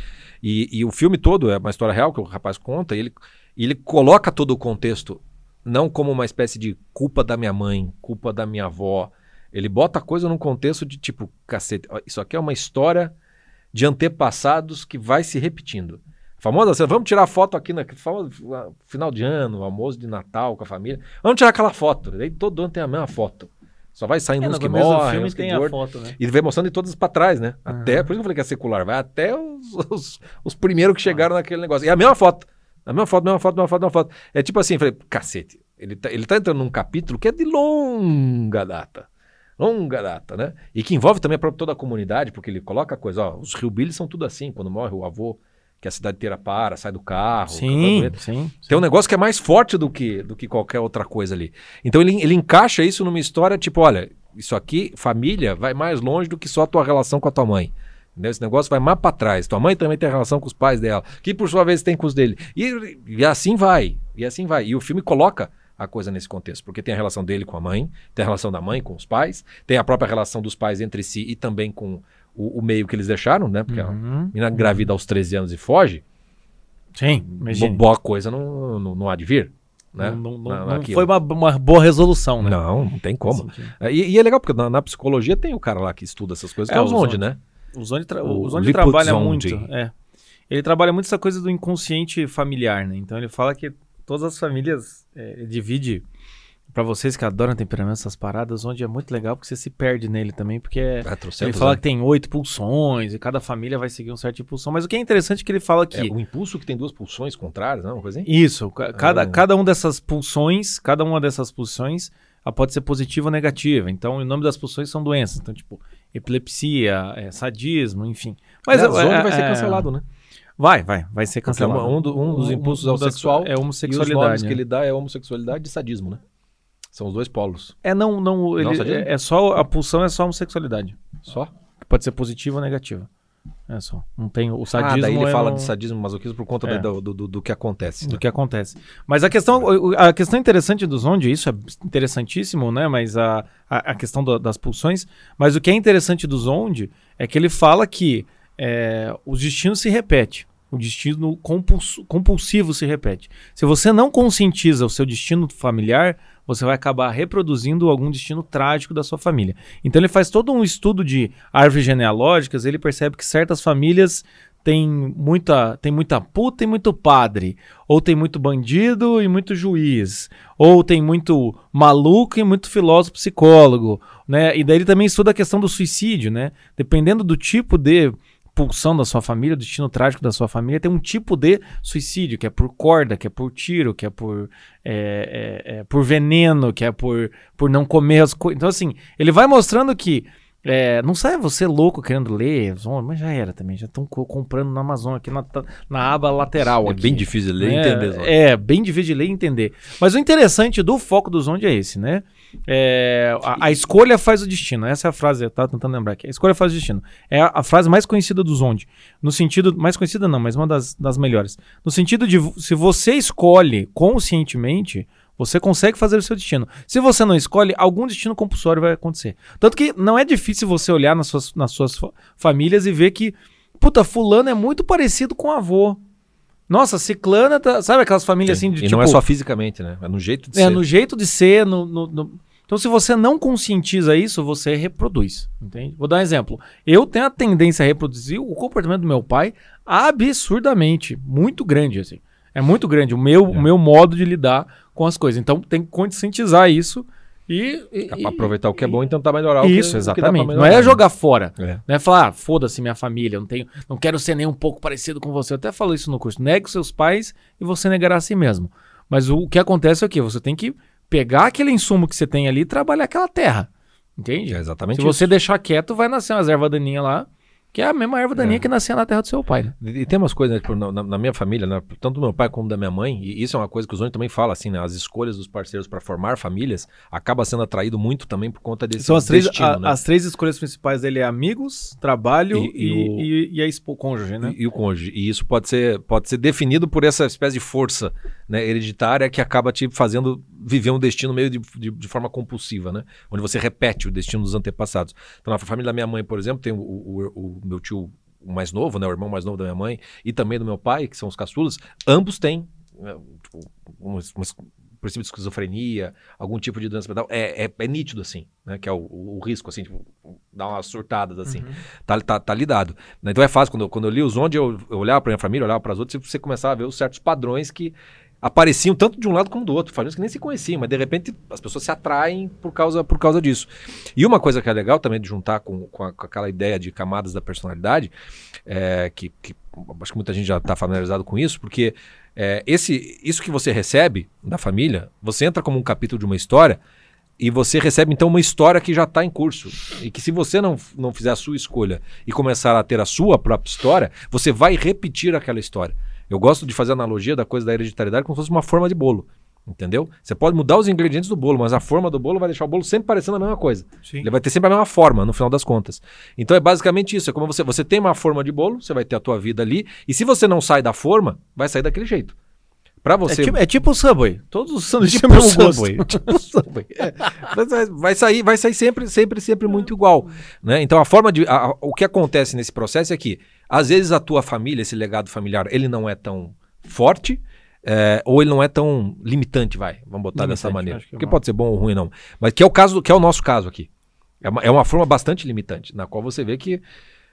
E, e o filme todo é uma história real que o rapaz conta e ele, e ele coloca todo o contexto não como uma espécie de culpa da minha mãe, culpa da minha avó. Ele bota a coisa num contexto de tipo, cacete, isso aqui é uma história de antepassados que vai se repetindo. Famosa cena, vamos tirar foto aqui na final de ano, almoço de Natal com a família. Vamos tirar aquela foto. Daí todo ano tem a mesma foto. Só vai saindo É, uns que morrem, uns que tem a foto, né? E vai mostrando de todas para trás, né? Aham. Até, por isso que eu falei que é secular, vai até os, os, os primeiros que chegaram naquele negócio. E a mesma foto. A mesma foto, mesma foto, mesma foto, mesma foto. É tipo assim, falei, cacete, ele tá, ele tá entrando num capítulo que é de longa data. Longa data, né? E que envolve também a própria toda a comunidade, porque ele coloca a coisa, ó, os Hillbillies são tudo assim, quando morre o avô, que a cidade inteira para, sai do carro. Sim, canta sim. tem um negócio que é mais forte do que, do que qualquer outra coisa ali. Então ele, ele encaixa isso numa história tipo, olha, isso aqui, família, vai mais longe do que só a tua relação com a tua mãe. Entendeu? Esse negócio vai mais pra trás. Tua mãe também tem relação com os pais dela, que por sua vez tem com os dele. E, e assim vai. E assim vai. E o filme coloca a coisa nesse contexto, porque tem a relação dele com a mãe, tem a relação da mãe com os pais, tem a própria relação dos pais entre si e também com o, o meio que eles deixaram, né? Porque a Uhum. menina engravida aos 13 anos e foge, Sim, imagina. boa coisa não, não, não há de vir. Né? Não, não- Na- não foi uma, uma boa resolução, né? Não, não tem como. É, E, e é legal porque na, na psicologia tem o cara lá que estuda essas coisas, que É, é, o Zonde. né? O Zonde, tra O trabalha muito. É. Ele trabalha muito essa coisa do inconsciente familiar, né? Então ele fala que todas as famílias é, divide. Pra vocês que adoram temperamento, essas paradas, onde é muito legal porque você se perde nele também, porque é- É, ele fala né? que tem oito pulsões e cada família vai seguir um certo pulsão. Mas o que é interessante é que ele fala que. É, o impulso que tem duas pulsões contrárias, não? Uma coisa assim? Isso, ca- cada, Ah. cada uma dessas pulsões, cada uma dessas pulsões ela pode ser positiva ou negativa. Então, o nome das pulsões são doenças. Então, tipo, epilepsia, é, sadismo, enfim. Mas Aliás, é- Zonde vai ser é- cancelado, né? Vai, vai, vai ser cancelado. uma- um, do- um dos Um- impulsos uma é o das- sexual é e os homossexualidade. nomes que né? ele dá é homossexualidade e sadismo, né? São os dois polos. É, não, não, ele, é, é só, a pulsão é só homossexualidade. Só? Pode ser positiva ou negativa. É só. Não tem o sadismo. ah, daí ele é fala no- de sadismo masoquismo por conta É. do, do, do- que acontece. do né? que acontece. Mas a questão, a questão interessante do Zonde, isso é interessantíssimo, né? Mas a, a, a questão do- das pulsões. Mas o que é interessante do Zonde é que ele fala que é, o destino se repete. O destino compulsivo se repete. Se você não conscientiza o seu destino familiar, você vai acabar reproduzindo algum destino trágico da sua família. Então ele faz todo um estudo de árvores genealógicas, ele percebe que certas famílias têm muita, tem muita puta e muito padre, ou tem muito bandido e muito juiz, ou tem muito maluco e muito filósofo psicólogo, né? E daí ele também estuda a questão do suicídio, né? Dependendo do tipo de pulsão da sua família, do destino trágico da sua família, tem um tipo de suicídio, que é por corda, que é por tiro, que é por, é, é, é, por veneno, que é por, por não comer as coisas. Então, assim, ele vai mostrando que é, não sai você louco querendo ler, mas já era também, já estão comprando na Amazon aqui na, na aba lateral. É aqui. bem difícil de ler e É, entender. É, bem difícil de ler e entender. Mas o interessante do foco do Zonde é esse, né? É, a, a escolha faz o destino. Essa é a frase, eu tava tentando lembrar aqui. A escolha faz o destino. É a, a frase mais conhecida do Zonde. No sentido. Mais conhecida não, mas uma das, das melhores. No sentido de se você escolhe conscientemente, você consegue fazer o seu destino. Se você não escolhe, algum destino compulsório vai acontecer. Tanto que não é difícil você olhar nas suas, nas suas fa- famílias e ver que, puta, fulano é muito parecido com o avô. Nossa, ciclana, tá, sabe aquelas famílias assim de e tipo... não é só fisicamente, né? É no jeito de É, ser. no jeito de ser, no, no- no- Então, se você não conscientiza isso, você reproduz, entende? Vou dar um exemplo. Eu tenho a tendência a reproduzir o comportamento do meu pai absurdamente, muito grande, assim. É muito grande o meu, o meu modo de lidar com as coisas. Então tem que conscientizar isso e. e aproveitar o que é bom e tentar melhorar isso, o que, exatamente. O que não é jogar fora. É. Não é falar, ah, foda-se minha família, não, tenho, não quero ser nem um pouco parecido com você. Eu até falo isso no curso. Negue os seus pais e você negará a si mesmo. Mas o, o que acontece é o quê? Você tem que pegar aquele insumo que você tem ali e trabalhar aquela terra. Entende? É exatamente Se isso. você deixar quieto, vai nascer umas erva daninha lá que é a mesma erva daninha é. que nascia na terra do seu pai. Né? E, e, tem umas coisas, né, tipo, na, na, minha família, né, tanto do meu pai como da minha mãe, e isso é uma coisa que o Zoni também fala, assim, né, as escolhas dos parceiros para formar famílias acaba sendo atraído muito também por conta desse São as três, destino, a, né? as três escolhas principais dele é amigos, trabalho e, e, e, o, e a expo, cônjuge, né? E, o cônjuge. E isso pode ser, pode ser definido por essa espécie de força né, hereditária que acaba te fazendo viver um destino meio de, de, de, forma compulsiva, né? Onde você repete o destino dos antepassados. Então, na família da minha mãe, por exemplo, tem o, o, o meu tio o mais novo, né, o irmão mais novo da minha mãe, e também do meu pai, que são os caçulas, ambos têm né, tipo, umas, umas princípio de esquizofrenia, algum tipo de doença mental, é, é, é nítido, assim, né? Que é o, o, o, risco, assim, tipo, dar umas surtadas, assim. Uhum. Tá, tá, tá lidado. Então é fácil, quando, eu, quando eu li os onde, eu, eu olhava pra minha família, olhava para as outras, você começava a ver os certos padrões que apareciam tanto de um lado como do outro, famílias que nem se conheciam, mas de repente as pessoas se atraem por causa, por causa disso. E uma coisa que é legal também de juntar com, com, a, com aquela ideia de camadas da personalidade, é, que, que, acho que muita gente já está familiarizado com isso, porque é, esse, isso que você recebe da família, você entra como um capítulo de uma história e você recebe então uma história que já está em curso. E que se você não, não fizer a sua escolha e começar a ter a sua própria história, você vai repetir aquela história. Eu gosto de fazer a analogia da coisa da hereditariedade como se fosse uma forma de bolo. Entendeu? Você pode mudar os ingredientes do bolo, mas a forma do bolo vai deixar o bolo sempre parecendo a mesma coisa. Sim. Ele vai ter sempre a mesma forma, no final das contas. Então é basicamente isso. É como você, você tem uma forma de bolo, você vai ter a tua vida ali, e se você não sai da forma, vai sair daquele jeito. Para você. É tipo, é tipo o Subway. Todos os sanduíches tipo o Subway. tipo o Subway. É. Vai, vai, sair, vai sair sempre, sempre, sempre muito igual. Né? Então a forma de. A, o que acontece nesse processo é que, às vezes, a tua família, esse legado familiar, ele não é tão forte. É, ou ele não é tão limitante, vai. Vamos botar limitante, dessa maneira. Que, que pode ser bom ou ruim, não. Mas que é o caso, que é o nosso caso aqui. É uma, é uma forma bastante limitante, na qual você vê que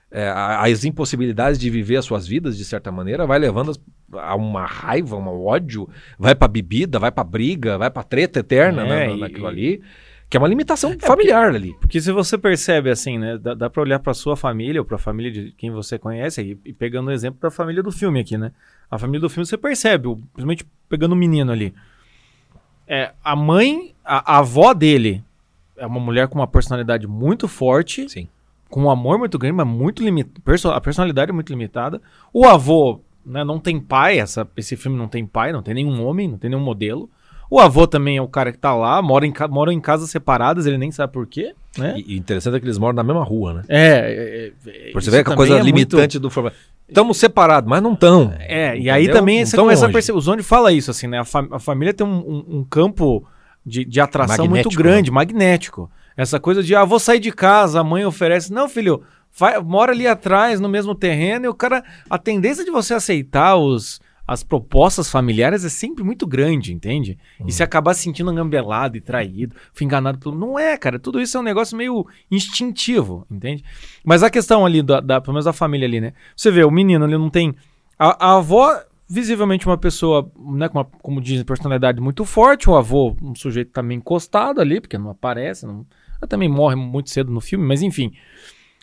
é, as impossibilidades de viver as suas vidas, de certa maneira, vai levando a uma raiva, um ódio, vai pra bebida, vai pra briga, vai pra treta eterna é, né, naquilo e... ali. Que é uma limitação é, familiar porque, ali. Porque se você percebe assim, né? Dá, dá pra olhar pra sua família ou pra família de quem você conhece, e, e pegando o exemplo da família do filme aqui, né? A família do filme você percebe, principalmente pegando o menino ali. É, a mãe, a, a avó dele é uma mulher com uma personalidade muito forte. Sim com um amor muito grande, mas muito limitado. Perso a personalidade é muito limitada. O avô né, não tem pai, essa, esse filme não tem pai, não tem nenhum homem, não tem nenhum modelo. O avô também é o cara que tá lá, mora em, moram em casas separadas, ele nem sabe por quê. Né? E, interessante é que eles moram na mesma rua, né? É. é, é você vê que a coisa é limitante muito... do formato. Estamos separados, mas não estão. É, e aí também você começa longe. a perceber. O Zone fala isso, assim, né? A, fa a família tem um, um, um campo de, de atração magnético, muito grande, né? magnético. Essa coisa de, ah, vou sair de casa, a mãe oferece. Não, filho, vai, mora ali atrás, no mesmo terreno, e o cara. A tendência de você aceitar os, as propostas familiares é sempre muito grande, entende? Uhum. E se acabar se sentindo angambelado e traído, fui enganado pelo. Não é, cara. Tudo isso é um negócio meio instintivo, entende? Mas a questão ali, da, da, pelo menos da família ali, né? Você vê, o menino ali não tem. A, a avó visivelmente uma pessoa, né, com uma, como dizem, personalidade muito forte, o avô, um sujeito também encostado ali, porque não aparece, não, ela também morre muito cedo no filme, mas enfim.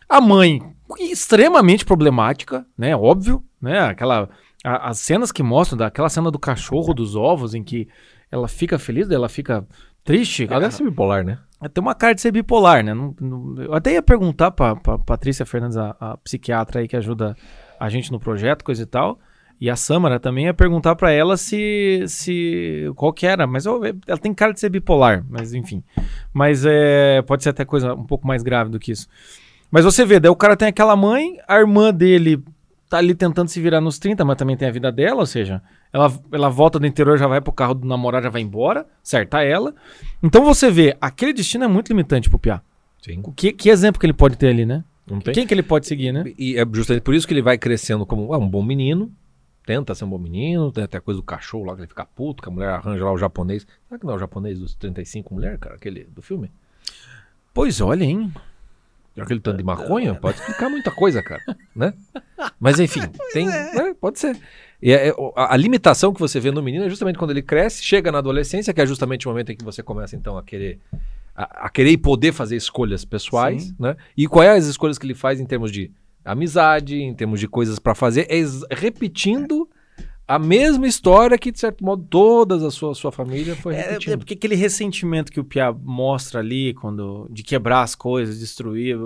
A mãe, extremamente problemática, né? Óbvio, né? Aquela. A, as cenas que mostram, daquela cena do cachorro dos ovos, em que ela fica feliz, ela fica triste. Ela deve ser bipolar, né? Tem uma cara de ser bipolar, né? Não, não, eu até ia perguntar pra, pra Patrícia Fernandes, a, a, psiquiatra aí que ajuda a gente no projeto, coisa e tal. E a Samara também ia perguntar para ela se, se. qual que era, mas eu, ela tem cara de ser bipolar, mas enfim. Mas é, pode ser até coisa um pouco mais grave do que isso. Mas você vê, daí o cara tem aquela mãe, a irmã dele tá ali tentando se virar nos 30, mas também tem a vida dela, ou seja, ela, ela volta do interior, já vai pro carro do namorado, já vai embora, certa ela. Então você vê, aquele destino é muito limitante pro Piá. Sim. Que, que exemplo que ele pode ter ali, né? Quem que ele pode seguir, né? E é justamente por isso que ele vai crescendo como ah, um bom menino, tenta ser um bom menino, tem até a coisa do cachorro lá que ele fica puto, que a mulher arranja lá o japonês. Será que não é o japonês dos 35 mulher, cara, aquele do filme? Pois olha, hein? Aquele tanto de maconha pode explicar muita coisa, cara, né? Mas enfim, tem, é. É, pode ser. E é- é- a, a limitação que você vê no menino é justamente quando ele cresce, chega na adolescência, que é justamente o momento em que você começa então a querer a, a querer e poder fazer escolhas pessoais, Sim. né? E quais as escolhas que ele faz em termos de amizade, em termos de coisas pra fazer, é repetindo a mesma história que de certo modo toda a sua sua família foi É, repetindo. é porque aquele ressentimento que o Pia mostra ali, quando de quebrar as coisas, destruir,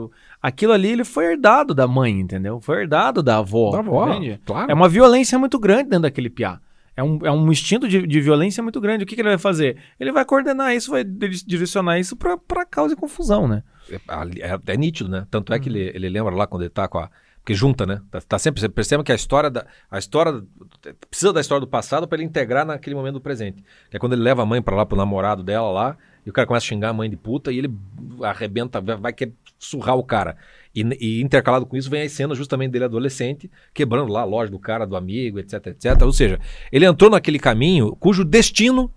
aquilo ali ele foi herdado da mãe, entendeu? Foi herdado da avó. Da avó, entende? claro. É uma violência muito grande dentro daquele Pia. É um, é um instinto de, de violência muito grande. O que, que ele vai fazer? Ele vai coordenar isso, vai dire- direcionar isso pra causa e confusão, né? É, é- é nítido, né? Tanto Uhum. é que ele, ele lembra lá quando ele tá com a. Porque junta, né? Tá, tá sempre. Você percebe que a história da. A história. Precisa da história do passado para ele integrar naquele momento do presente. Que é quando ele leva a mãe para lá, pro namorado dela lá, e o cara começa a xingar a mãe de puta e ele arrebenta, vai, querer surrar o cara. E, e intercalado com isso vem as cenas justamente dele adolescente, quebrando lá a loja do cara, do amigo, etc, etc. Ou seja, ele entrou naquele caminho cujo destino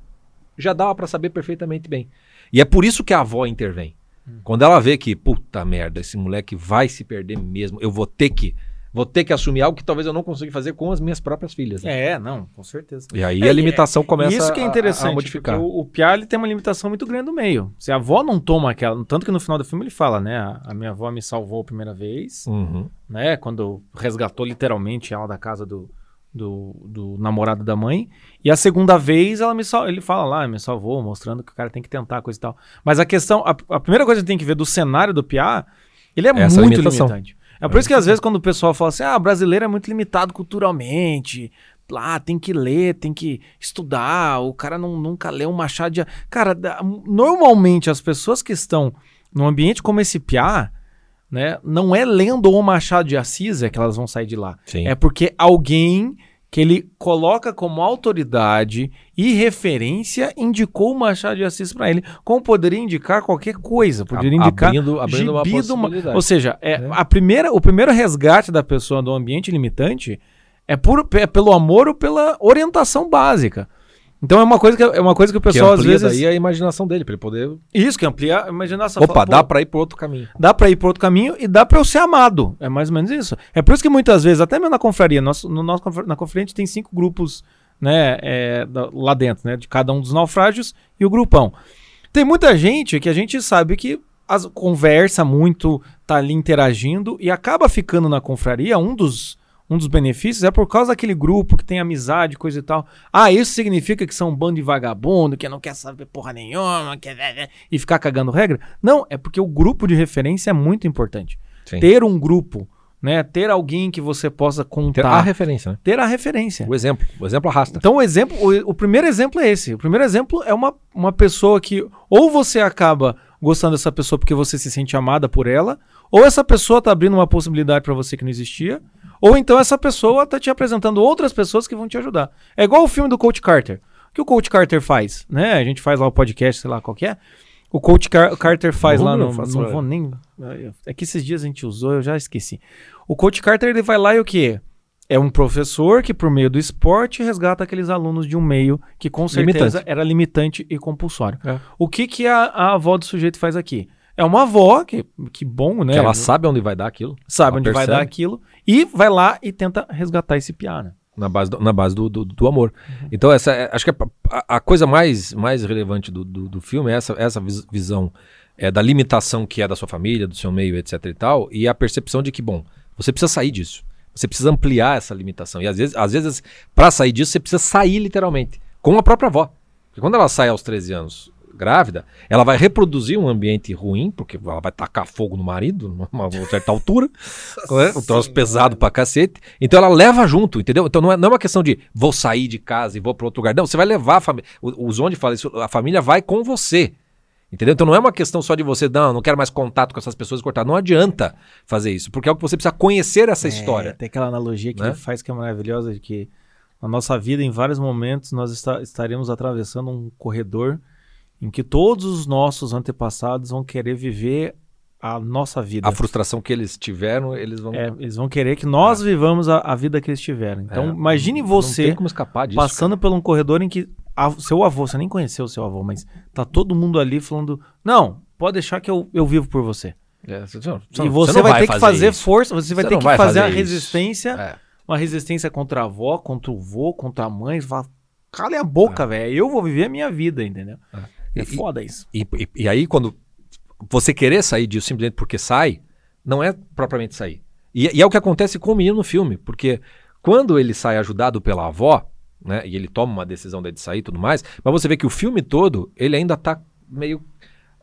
já dava para saber perfeitamente bem. E é por isso que a avó intervém. Quando ela vê que, puta merda, esse moleque vai se perder mesmo, eu vou ter que, vou ter que assumir algo que talvez eu não consiga fazer com as minhas próprias filhas. né? É, não, com certeza. E aí É, a limitação começa Isso que é a- interessante, a, modificar. porque o, o Pia ele tem uma limitação muito grande no meio. Se a avó não toma aquela, tanto que no final do filme ele fala, né, a, a minha avó me salvou a primeira vez, Uhum. né, quando resgatou literalmente ela da casa do, do, do namorado da mãe, e a segunda vez ela me sal, ele fala lá, me salvou, mostrando que o cara tem que tentar coisa e tal. Mas a questão, a, a primeira coisa que tem que ver do cenário do Pia, ele é Essa muito limitação. limitante. É por isso que às vezes quando o pessoal fala assim, ah, brasileiro é muito limitado culturalmente, lá tem que ler, tem que estudar, o cara não, nunca lê um Machado de... Cara, normalmente as pessoas que estão num ambiente como esse Piá, né, não é lendo o Machado de Assis é que elas vão sair de lá. Sim. É porque alguém que ele coloca como autoridade e referência indicou o Machado de Assis para ele, como poderia indicar qualquer coisa, poderia indicar abrindo, abrindo uma gibi de uma- possibilidade. Ou seja, é, É. a primeira, o primeiro resgate da pessoa do ambiente limitante é, por, é pelo amor ou pela orientação básica. Então é uma coisa que, é uma coisa que o que pessoal às amplia vezes. daí a imaginação dele, para ele poder... Isso, que amplia a imaginação. Opa, Fala, dá para ir por outro caminho. dá pra ir por outro caminho e dá pra eu ser amado. É mais ou menos isso. É por isso que muitas vezes, até mesmo na confraria, nosso, no nosso, na confraria a gente tem cinco grupos né, é, lá dentro, né? De cada um dos naufrágios e o grupão. Tem muita gente que a gente sabe que as, conversa muito, tá ali interagindo e acaba ficando na confraria. Um dos, um dos benefícios é por causa daquele grupo que tem amizade, coisa e tal. Ah, isso significa que são um bando de vagabundo, que não quer saber porra nenhuma, que é- e ficar cagando regra? Não, é porque o grupo de referência é muito importante. Sim. Ter um grupo, né? Ter alguém que você possa Ter contar. a referência, né? ter a referência. O exemplo. O exemplo arrasta. Então o exemplo, o, o primeiro exemplo é esse. O primeiro exemplo é uma, uma pessoa que ou você acaba gostando dessa pessoa porque você se sente amada por ela, ou essa pessoa tá abrindo uma possibilidade pra você que não existia, ou então essa pessoa tá te apresentando outras pessoas que vão te ajudar. É igual o filme do Coach Carter. O que o Coach Carter faz, né? A gente faz lá o podcast, sei lá qual que é. O Coach Car- Carter faz Não, lá no, não vou nem é que esses dias a gente usou, eu já esqueci. O Coach Carter ele vai lá e o quê? É um professor que, por meio do esporte, resgata aqueles alunos de um meio que, com certeza, Limitante. era limitante e compulsório. É. O que, que a, a avó do sujeito faz aqui? É uma avó, que, que bom, né? Que ela sabe onde vai dar aquilo. sabe ela onde vai percebe. dar aquilo, e vai lá e tenta resgatar esse piá, né? Na base do, na base do, do, do amor. Uhum. Então, essa é- acho que a, a coisa mais, mais relevante do, do, do filme é essa, essa vis- visão é, da limitação que é da sua família, do seu meio, etc e tal, e a percepção de que, bom, você precisa sair disso. Você precisa ampliar essa limitação. E às vezes, às vezes para sair disso, você precisa sair literalmente. Com a própria avó. Porque quando ela sai aos 13 anos grávida, ela vai reproduzir um ambiente ruim, porque ela vai tacar fogo no marido, numa uma certa altura, né? um troço pesado pra cacete. Então ela leva junto, entendeu? Então não é, não é uma questão de vou sair de casa e vou para outro lugar. Não, você vai levar a família. O, o Zonde fala isso, a família vai com você. Entendeu? Então não é uma questão só de você, não, não quero mais contato com essas pessoas cortar. Não adianta fazer isso, porque é o que você precisa conhecer essa história. É, tem aquela analogia que Né? ele faz que é maravilhosa, de que na nossa vida, em vários momentos, nós está- estaremos atravessando um corredor em que todos os nossos antepassados vão querer viver a nossa vida. A frustração que eles tiveram, eles vão. É, eles vão querer que nós vivamos a, a vida que eles tiveram. Então, É, imagine Não você tem como escapar disso. passando por um corredor em que a- seu avô, você nem conheceu o seu avô, mas tá todo mundo ali falando: Não, pode deixar que eu, eu vivo por você. cara. É, você- você- e não- você, não vai, ter que fazer isso. força, você vai Você ter que vai fazer, a fazer isso. resistência. É. uma resistência contra a avó, contra o vô, contra a mãe. Você fala, cala a boca, velho. Eu vou viver a minha vida, entendeu? É, E- foda isso. E, e- e aí, quando você querer sair disso simplesmente porque sai, não é propriamente sair. E, e é o que acontece com o menino no filme, porque quando ele sai ajudado pela avó, né, e ele toma uma decisão de sair e tudo mais, mas você vê que o filme todo, ele ainda tá meio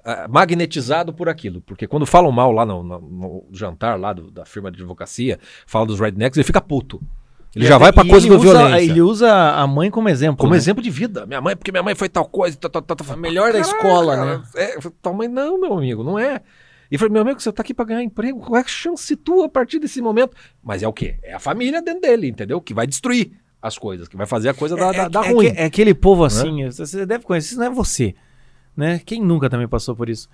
ah, magnetizado por aquilo. Porque quando falam mal lá no, no- no jantar lá do- da firma de advocacia, falam dos rednecks, ele fica puto. Ele já vai pra coisa da usa- violência. Ele usa a mãe como exemplo. Como né? exemplo de vida. Minha mãe, porque minha mãe foi tal coisa. Tal, tal, tal, tal. A melhor da escola, né? É, tua mãe, não, meu amigo, não é. E falei, meu amigo, você tá aqui pra ganhar emprego, qual é a chance tua a partir desse momento? Mas é o quê? É a família dentro dele, entendeu? Que vai destruir as coisas, que vai fazer a coisa dar, dar, dar é ruim. é aquele povo assim, você deve conhecer, isso não é você, né? Quem nunca também passou por isso?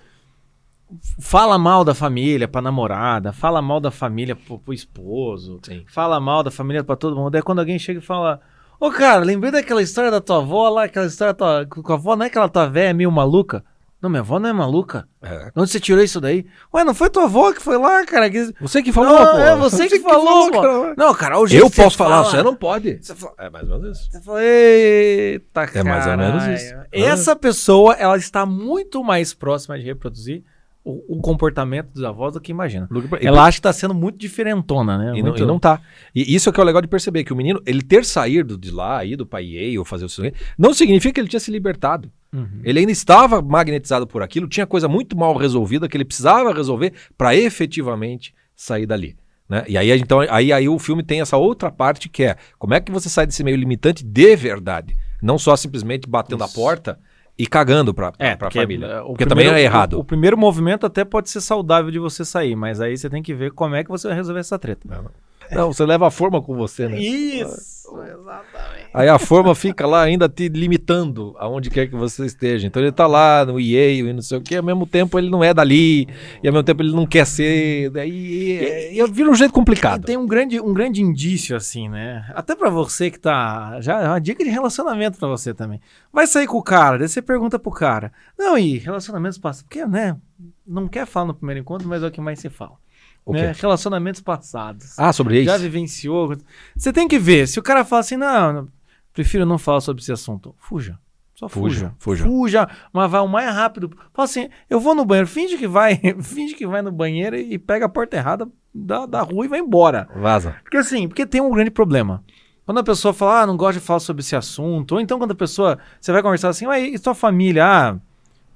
Fala mal da família pra namorada, fala mal da família pro, pro esposo, Sim. fala mal da família pra todo mundo. Aí quando alguém chega e fala: Ô cara, lembrei daquela história da tua avó lá, aquela história da tua, com a avó, não é aquela tua véia meio maluca? Não, minha avó não é maluca. É. De onde você tirou isso daí? Ué, não foi tua avó que foi lá, cara? Que... Você que falou, Não, pô. é você que falou, pô. cara. Não, cara, jeito Eu que posso falar, fala- você não pode. Você fala- É mais ou menos isso. Você fala, eita, É mais ou menos caralho." isso. Essa pessoa, ela está muito mais próxima de reproduzir o, o comportamento dos avós do que imagina. Ela acha que está sendo muito diferentona, né? E não, Muito- e não tá. E isso é que é o legal de perceber, que o menino, ele ter saído de lá, ido pra EA ou fazer o seu... Não significa que ele tinha se libertado. Uhum. Ele ainda estava magnetizado por aquilo, tinha coisa muito mal resolvida que ele precisava resolver para efetivamente sair dali. Né? E aí, então, aí, aí o filme tem essa outra parte que é como é que você sai desse meio limitante de verdade. Não só simplesmente batendo a Isso. porta e cagando pra, É, pra porque, família. o Porque primeiro- também é errado. O, o primeiro movimento até pode ser saudável de você sair, mas aí você tem que ver como é que você vai resolver essa treta. Não, você leva a forma com você, né? Isso, exatamente. Aí a forma fica lá ainda te limitando aonde quer que você esteja. Então ele tá lá no EA e não sei o que, ao mesmo tempo ele não é dali, e ao mesmo tempo ele não quer ser. Daí e, vira um jeito complicado. tem um grande, um grande indício, assim, né? Até pra você que tá. Já é uma dica de relacionamento pra você também. Vai sair com o cara, daí você pergunta pro cara. Não, e relacionamentos passados. Porque, né? Não quer falar no primeiro encontro, mas é o que mais se fala. Né? Relacionamentos passados. Ah, sobre isso? Já vivenciou. Você tem que ver. Se o cara fala assim, não, prefiro não falar sobre esse assunto. Fuja. Só fuja. Fuja, fuja. Mas vai o mais rápido. Fala assim, eu vou no banheiro, finge que vai, finge que vai no banheiro e pega a porta errada da, da rua e vai embora. Vaza. Porque assim, porque tem um grande problema. Quando a pessoa fala, ah, não gosto de falar sobre esse assunto, ou então quando a pessoa, você vai conversar assim, ué, e sua família? Ah,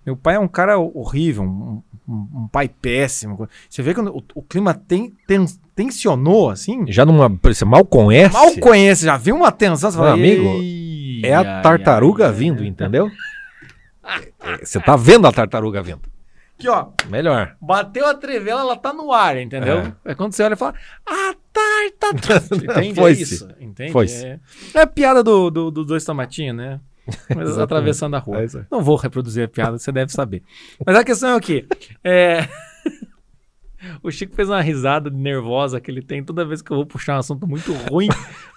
meu pai é um cara horrível, um, um- um pai péssimo. Você vê que o, o clima tem, ten- tensionou, assim, Já numa. Você mal conhece? mal conhece, já viu uma tensão, você fala, amigo, "Ih, É a tartaruga vindo, ai." entendeu? É, Você tá vendo a tartaruga vindo. Aqui, ó, Melhor. bateu a trevela, ela tá no ar, entendeu? É, quando você olha e fala, ah, tartaruga. Entende? É isso, entende? É, é a piada do, do, dos dois tomatinhos, né? Atravessando a rua. É. Não vou reproduzir a piada, você deve saber. Mas a questão é o quê? É... O Chico fez uma risada nervosa que ele tem toda vez que eu vou puxar um assunto muito ruim,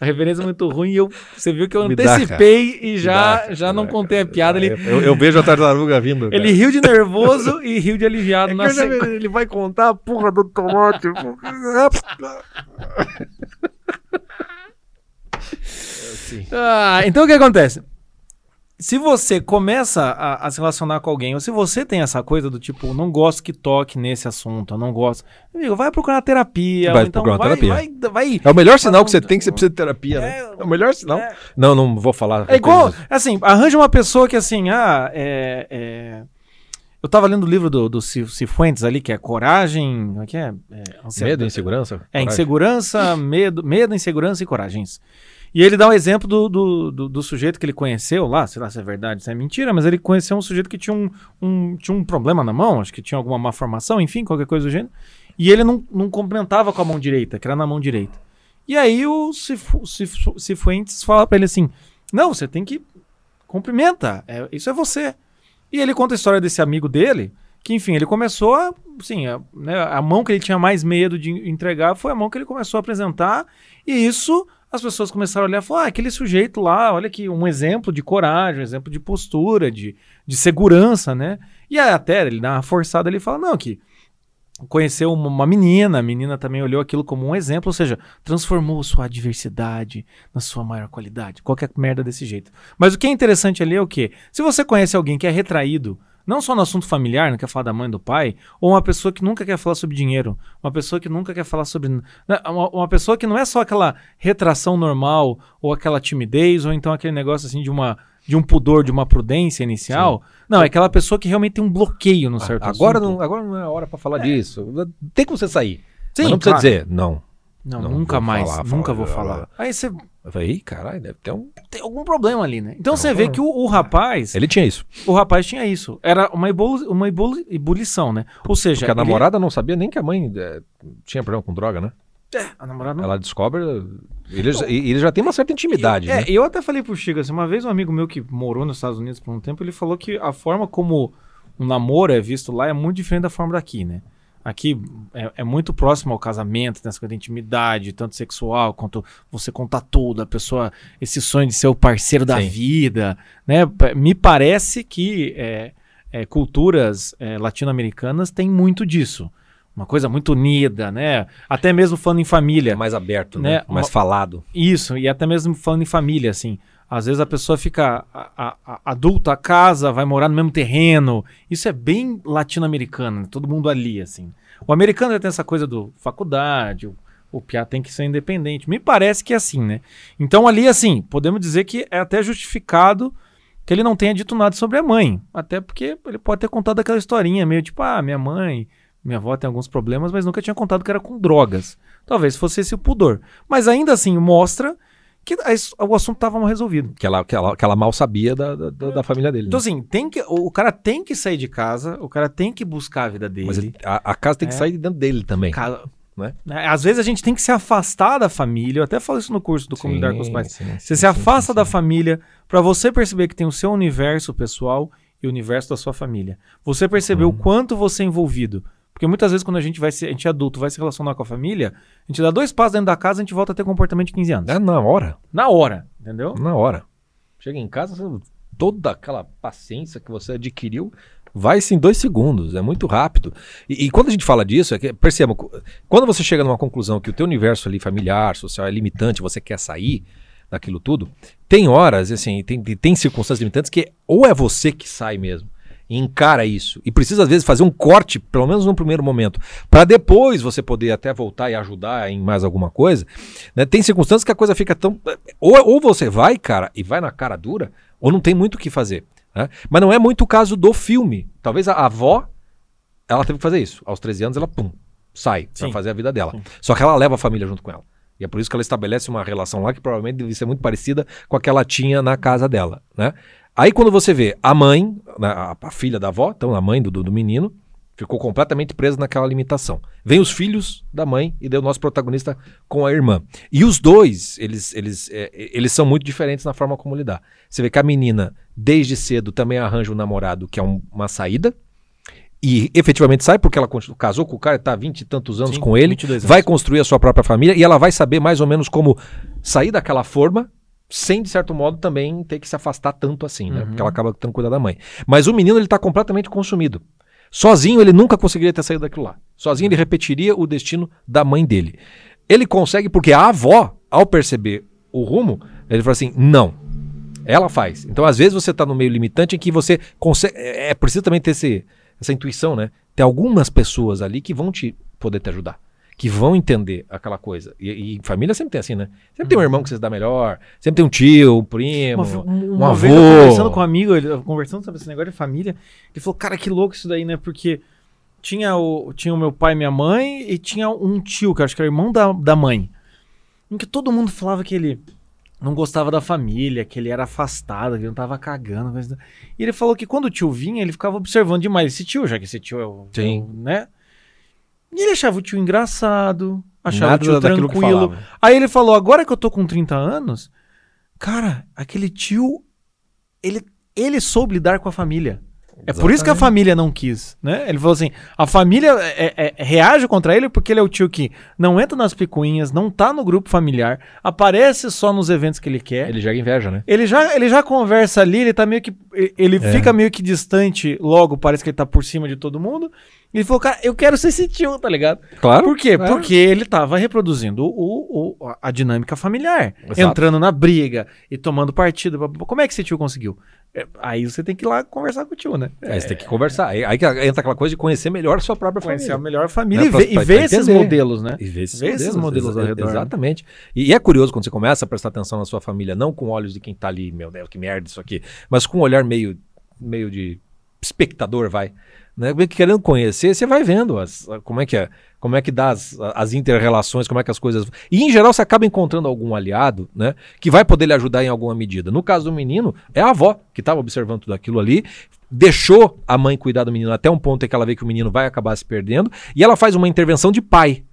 a referência é muito ruim, e eu, você viu que eu dá, antecipei e já, dá, já não dá, contei a piada. Ele, Eu, eu vejo a tartaruga vindo. cara. ele riu de nervoso e riu de aliviado É na já- sequência. ele vai contar a porra do tomate. Ah, então o que acontece? Se você começa a, a se relacionar com alguém, ou se você tem essa coisa do tipo, não gosto que toque nesse assunto, eu não gosto. Amigo, vai procurar terapia. Vai então procurar vai, terapia. Vai, vai, É o melhor sinal que você tem que você precisa de terapia, né? É, É o melhor sinal. é. Não, não vou falar. É igual, coisas- assim, arranja uma pessoa que assim, ah, é. é- Eu tava lendo o livro do, do Ci- Cifuentes ali, que é Coragem. Como é que é? é ansiedade- Medo, insegurança? É, coragem. insegurança, medo, medo, insegurança e coragens. E ele dá um exemplo do, do, do, do sujeito que ele conheceu lá, sei lá se é verdade, se é mentira, mas ele conheceu um sujeito que tinha um, um- tinha um problema na mão, acho que tinha alguma má formação, enfim, qualquer coisa do gênero. E ele não, não cumprimentava com a mão direita, que era na mão direita. E aí o Cifu- Cifu- Cifuentes fala pra ele assim: Não, você tem que cumprimenta, é, isso é você. E ele conta a história desse amigo dele, que enfim, ele começou a, assim, a, né, a mão que ele tinha mais medo de entregar foi a mão que ele começou a apresentar, e isso as pessoas começaram a olhar e falar, ah, aquele sujeito lá, olha aqui, um exemplo de coragem, um exemplo de postura, de, de segurança, né? E aí até ele dá uma forçada ali e fala, não, que conheceu uma, menina, a menina também olhou aquilo como um exemplo, ou seja, transformou sua adversidade na sua maior qualidade. Qualquer merda desse jeito. Mas o que é interessante ali é o quê? Se você conhece alguém que é retraído, não só no assunto familiar, não quer falar da mãe do pai, ou uma pessoa que nunca quer falar sobre dinheiro, uma pessoa que nunca quer falar sobre. né, Uma, uma pessoa que não é só aquela retração normal, ou aquela timidez, ou então aquele negócio assim de uma. De um pudor, de uma prudência inicial. Não, é aquela pessoa que realmente tem um bloqueio no certo Agora assunto. não, agora não é hora pra falar disso. Tem como você sair. Sim, não precisa claro. dizer, não. Não, Não, nunca mais. falar, nunca falar, vou falar. falar. Aí você Eu falei, caralho, deve ter um. tem algum problema ali, né? Então Não, você vê não. que o, o rapaz, Ele tinha isso. o rapaz tinha isso. Era uma, ebuli, uma ebuli- ebulição, né? Ou seja, Porque a ele- namorada não sabia nem que a mãe eh, tinha problema com droga, né? a namorada não Ela descobre. Ele, já- e ele já tem uma certa intimidade. É, né? eu até falei pro Chico, assim, uma vez um amigo meu que morou nos Estados Unidos por um tempo, ele falou que a forma como o namoro é visto lá é muito diferente da forma daqui, né? Aqui é, é muito próximo ao casamento, tem essa coisa de intimidade, tanto sexual quanto você contar tudo, a pessoa, esse sonho de ser o parceiro da Sim. vida, né? Me parece que é, é, culturas é, latino-americanas têm muito disso. Uma coisa muito unida, né? Até mesmo falando em família. É mais aberto, né? Né, Mais uma- falado. Isso, e até mesmo falando em família, assim. Às vezes a pessoa fica a- a- a- adulta, casa, vai morar no mesmo terreno. Isso é bem latino-americano, né? todo mundo ali, assim. O americano tem essa coisa do faculdade, o, o piá tem que ser independente. Me parece que é assim, né? Então ali, assim, podemos dizer que é até justificado que ele não tenha dito nada sobre a mãe. Até porque ele pode ter contado aquela historinha meio tipo, ah, minha mãe, minha avó tem alguns problemas, mas nunca tinha contado que era com drogas. Talvez fosse esse o pudor. Mas ainda assim mostra que o assunto estava mal resolvido. Que ela, que ela, que ela mal sabia da, da, da- família dele. Então, né? assim, tem que, o, cara tem que sair de casa, o cara tem que buscar a vida dele. Mas ele- a, a casa tem que É. sair de dentro dele também. Ca- né? né? Às vezes a gente tem que se afastar da família. Eu até falo isso no curso do Como Lidar com os Pais. sim, Você sim, se afasta sim, da família para você perceber que tem o seu universo pessoal e o universo da sua família. Você perceber Uhum. o quanto você é envolvido. Porque muitas vezes quando a gente vai ser, a gente é adulto, vai se relacionar com a família, a gente dá dois passos dentro da casa, a gente volta a ter comportamento de 15 anos. É na hora. Na hora, entendeu? Na hora. Chega em casa, toda aquela paciência que você adquiriu vai-se em dois segundos. É muito rápido. E, e quando a gente fala disso, é que, perceba, quando você chega numa conclusão que o teu universo ali familiar, social é limitante, você quer sair daquilo tudo, tem horas, assim, tem, tem circunstâncias limitantes que ou é você que sai mesmo. E Encara isso. E precisa, às vezes, fazer um corte, pelo menos no primeiro momento, para depois você poder até voltar e ajudar em mais alguma coisa. né? Tem circunstâncias que a coisa fica tão. Ou, ou você vai, cara, e vai na cara dura, ou não tem muito o que fazer. né? Mas não é muito o caso do filme. Talvez a avó, ela teve que fazer isso. Aos 13 anos, ela, pum, sai pra Sim. fazer a vida dela. Sim. Só que ela leva a família junto com ela. E é por isso que ela estabelece uma relação lá que provavelmente deve ser muito parecida com a que ela tinha na casa dela, né? Aí quando você vê a mãe, né, a, a filha da avó, então a mãe do, do, menino, ficou completamente presa naquela limitação. Vem os filhos da mãe e deu o nosso protagonista com a irmã. E os dois, eles, eles, é, eles são muito diferentes na forma como lidar. Você vê que a menina, desde cedo, também arranja um namorado que é um- uma saída. E efetivamente sai, porque ela casou com o cara, está há 20 e tantos anos Sim, com ele, 22 anos. vai construir a sua própria família e ela vai saber mais ou menos como sair daquela forma, sem, de certo modo, também ter que se afastar tanto assim, né? Uhum. Porque ela acaba tendo que cuidar da mãe. Mas o menino, ele tá completamente consumido. Sozinho, ele nunca conseguiria ter saído daquilo lá. Sozinho, ele repetiria o destino da mãe dele. Ele consegue porque a avó, ao perceber o rumo, ele fala assim: não. Ela faz. Então, às vezes, você tá no meio limitante em que você consegue. É, é preciso também ter esse, essa intuição, né? Tem algumas pessoas ali que vão te poder te ajudar. Que vão entender aquela coisa. E, e família sempre tem assim, né? Sempre tem um irmão que você se dá melhor. Sempre tem um tio, um primo. Uma, um, um uma avô. vez eu conversando com um amigo, ele, conversando sobre esse negócio de família, ele falou, cara, que louco isso daí, né? Porque tinha o, tinha o meu pai e minha mãe e tinha um tio, que acho que era irmão da, da mãe. Em que todo mundo falava que ele não gostava da família, que ele era afastado, que ele não tava cagando. da- E ele falou que quando o tio vinha, ele ficava observando demais esse tio, já que esse tio é o. Sim. é o- né? E ele achava o tio engraçado, achava Nada o tio tranquilo. Aí ele falou: agora que eu tô com 30 anos, cara, aquele tio, ele, ele soube lidar com a família. É por isso que a Exatamente. família não quis, né? Ele falou assim: a família é- é- é- reage contra ele porque ele é o tio que não entra nas picuinhas, não tá no grupo familiar, aparece só nos eventos que ele quer. Ele, Ele joga inveja, né? já, ele já conversa ali, ele tá meio que. Ele É. fica meio que distante, logo parece que ele tá por cima de todo mundo. Ele falou, cara, eu quero ser esse tio, tá ligado? Claro. Por quê? É. Porque ele tava reproduzindo o, o- a dinâmica familiar. Exato. Entrando na briga e tomando partido. Como é que esse tio conseguiu? É, aí você tem que ir lá conversar com o tio, né? Aí você tem que conversar. Aí, aí que entra aquela coisa de conhecer melhor a sua própria Conhecer a família. melhor família É, e ver, e ver esses modelos, né? E ver esses Ver esses modelos exa- ao redor, né? Exatamente. E, e é curioso quando você começa a prestar atenção na sua família, não com olhos de quem tá ali, meu Deus, que merda isso aqui, mas com um olhar meio, meio de espectador, vai. Né? Querendo conhecer, você vai vendo as, como é que é, como é que dá as, as inter-relações, como é que as coisas. E em geral você acaba encontrando algum aliado, né? Que vai poder lhe ajudar em alguma medida. No caso do menino, é a avó que estava observando tudo aquilo ali, deixou a mãe cuidar do menino até um ponto em que ela vê que o menino vai acabar se perdendo, e ela faz uma intervenção de pai.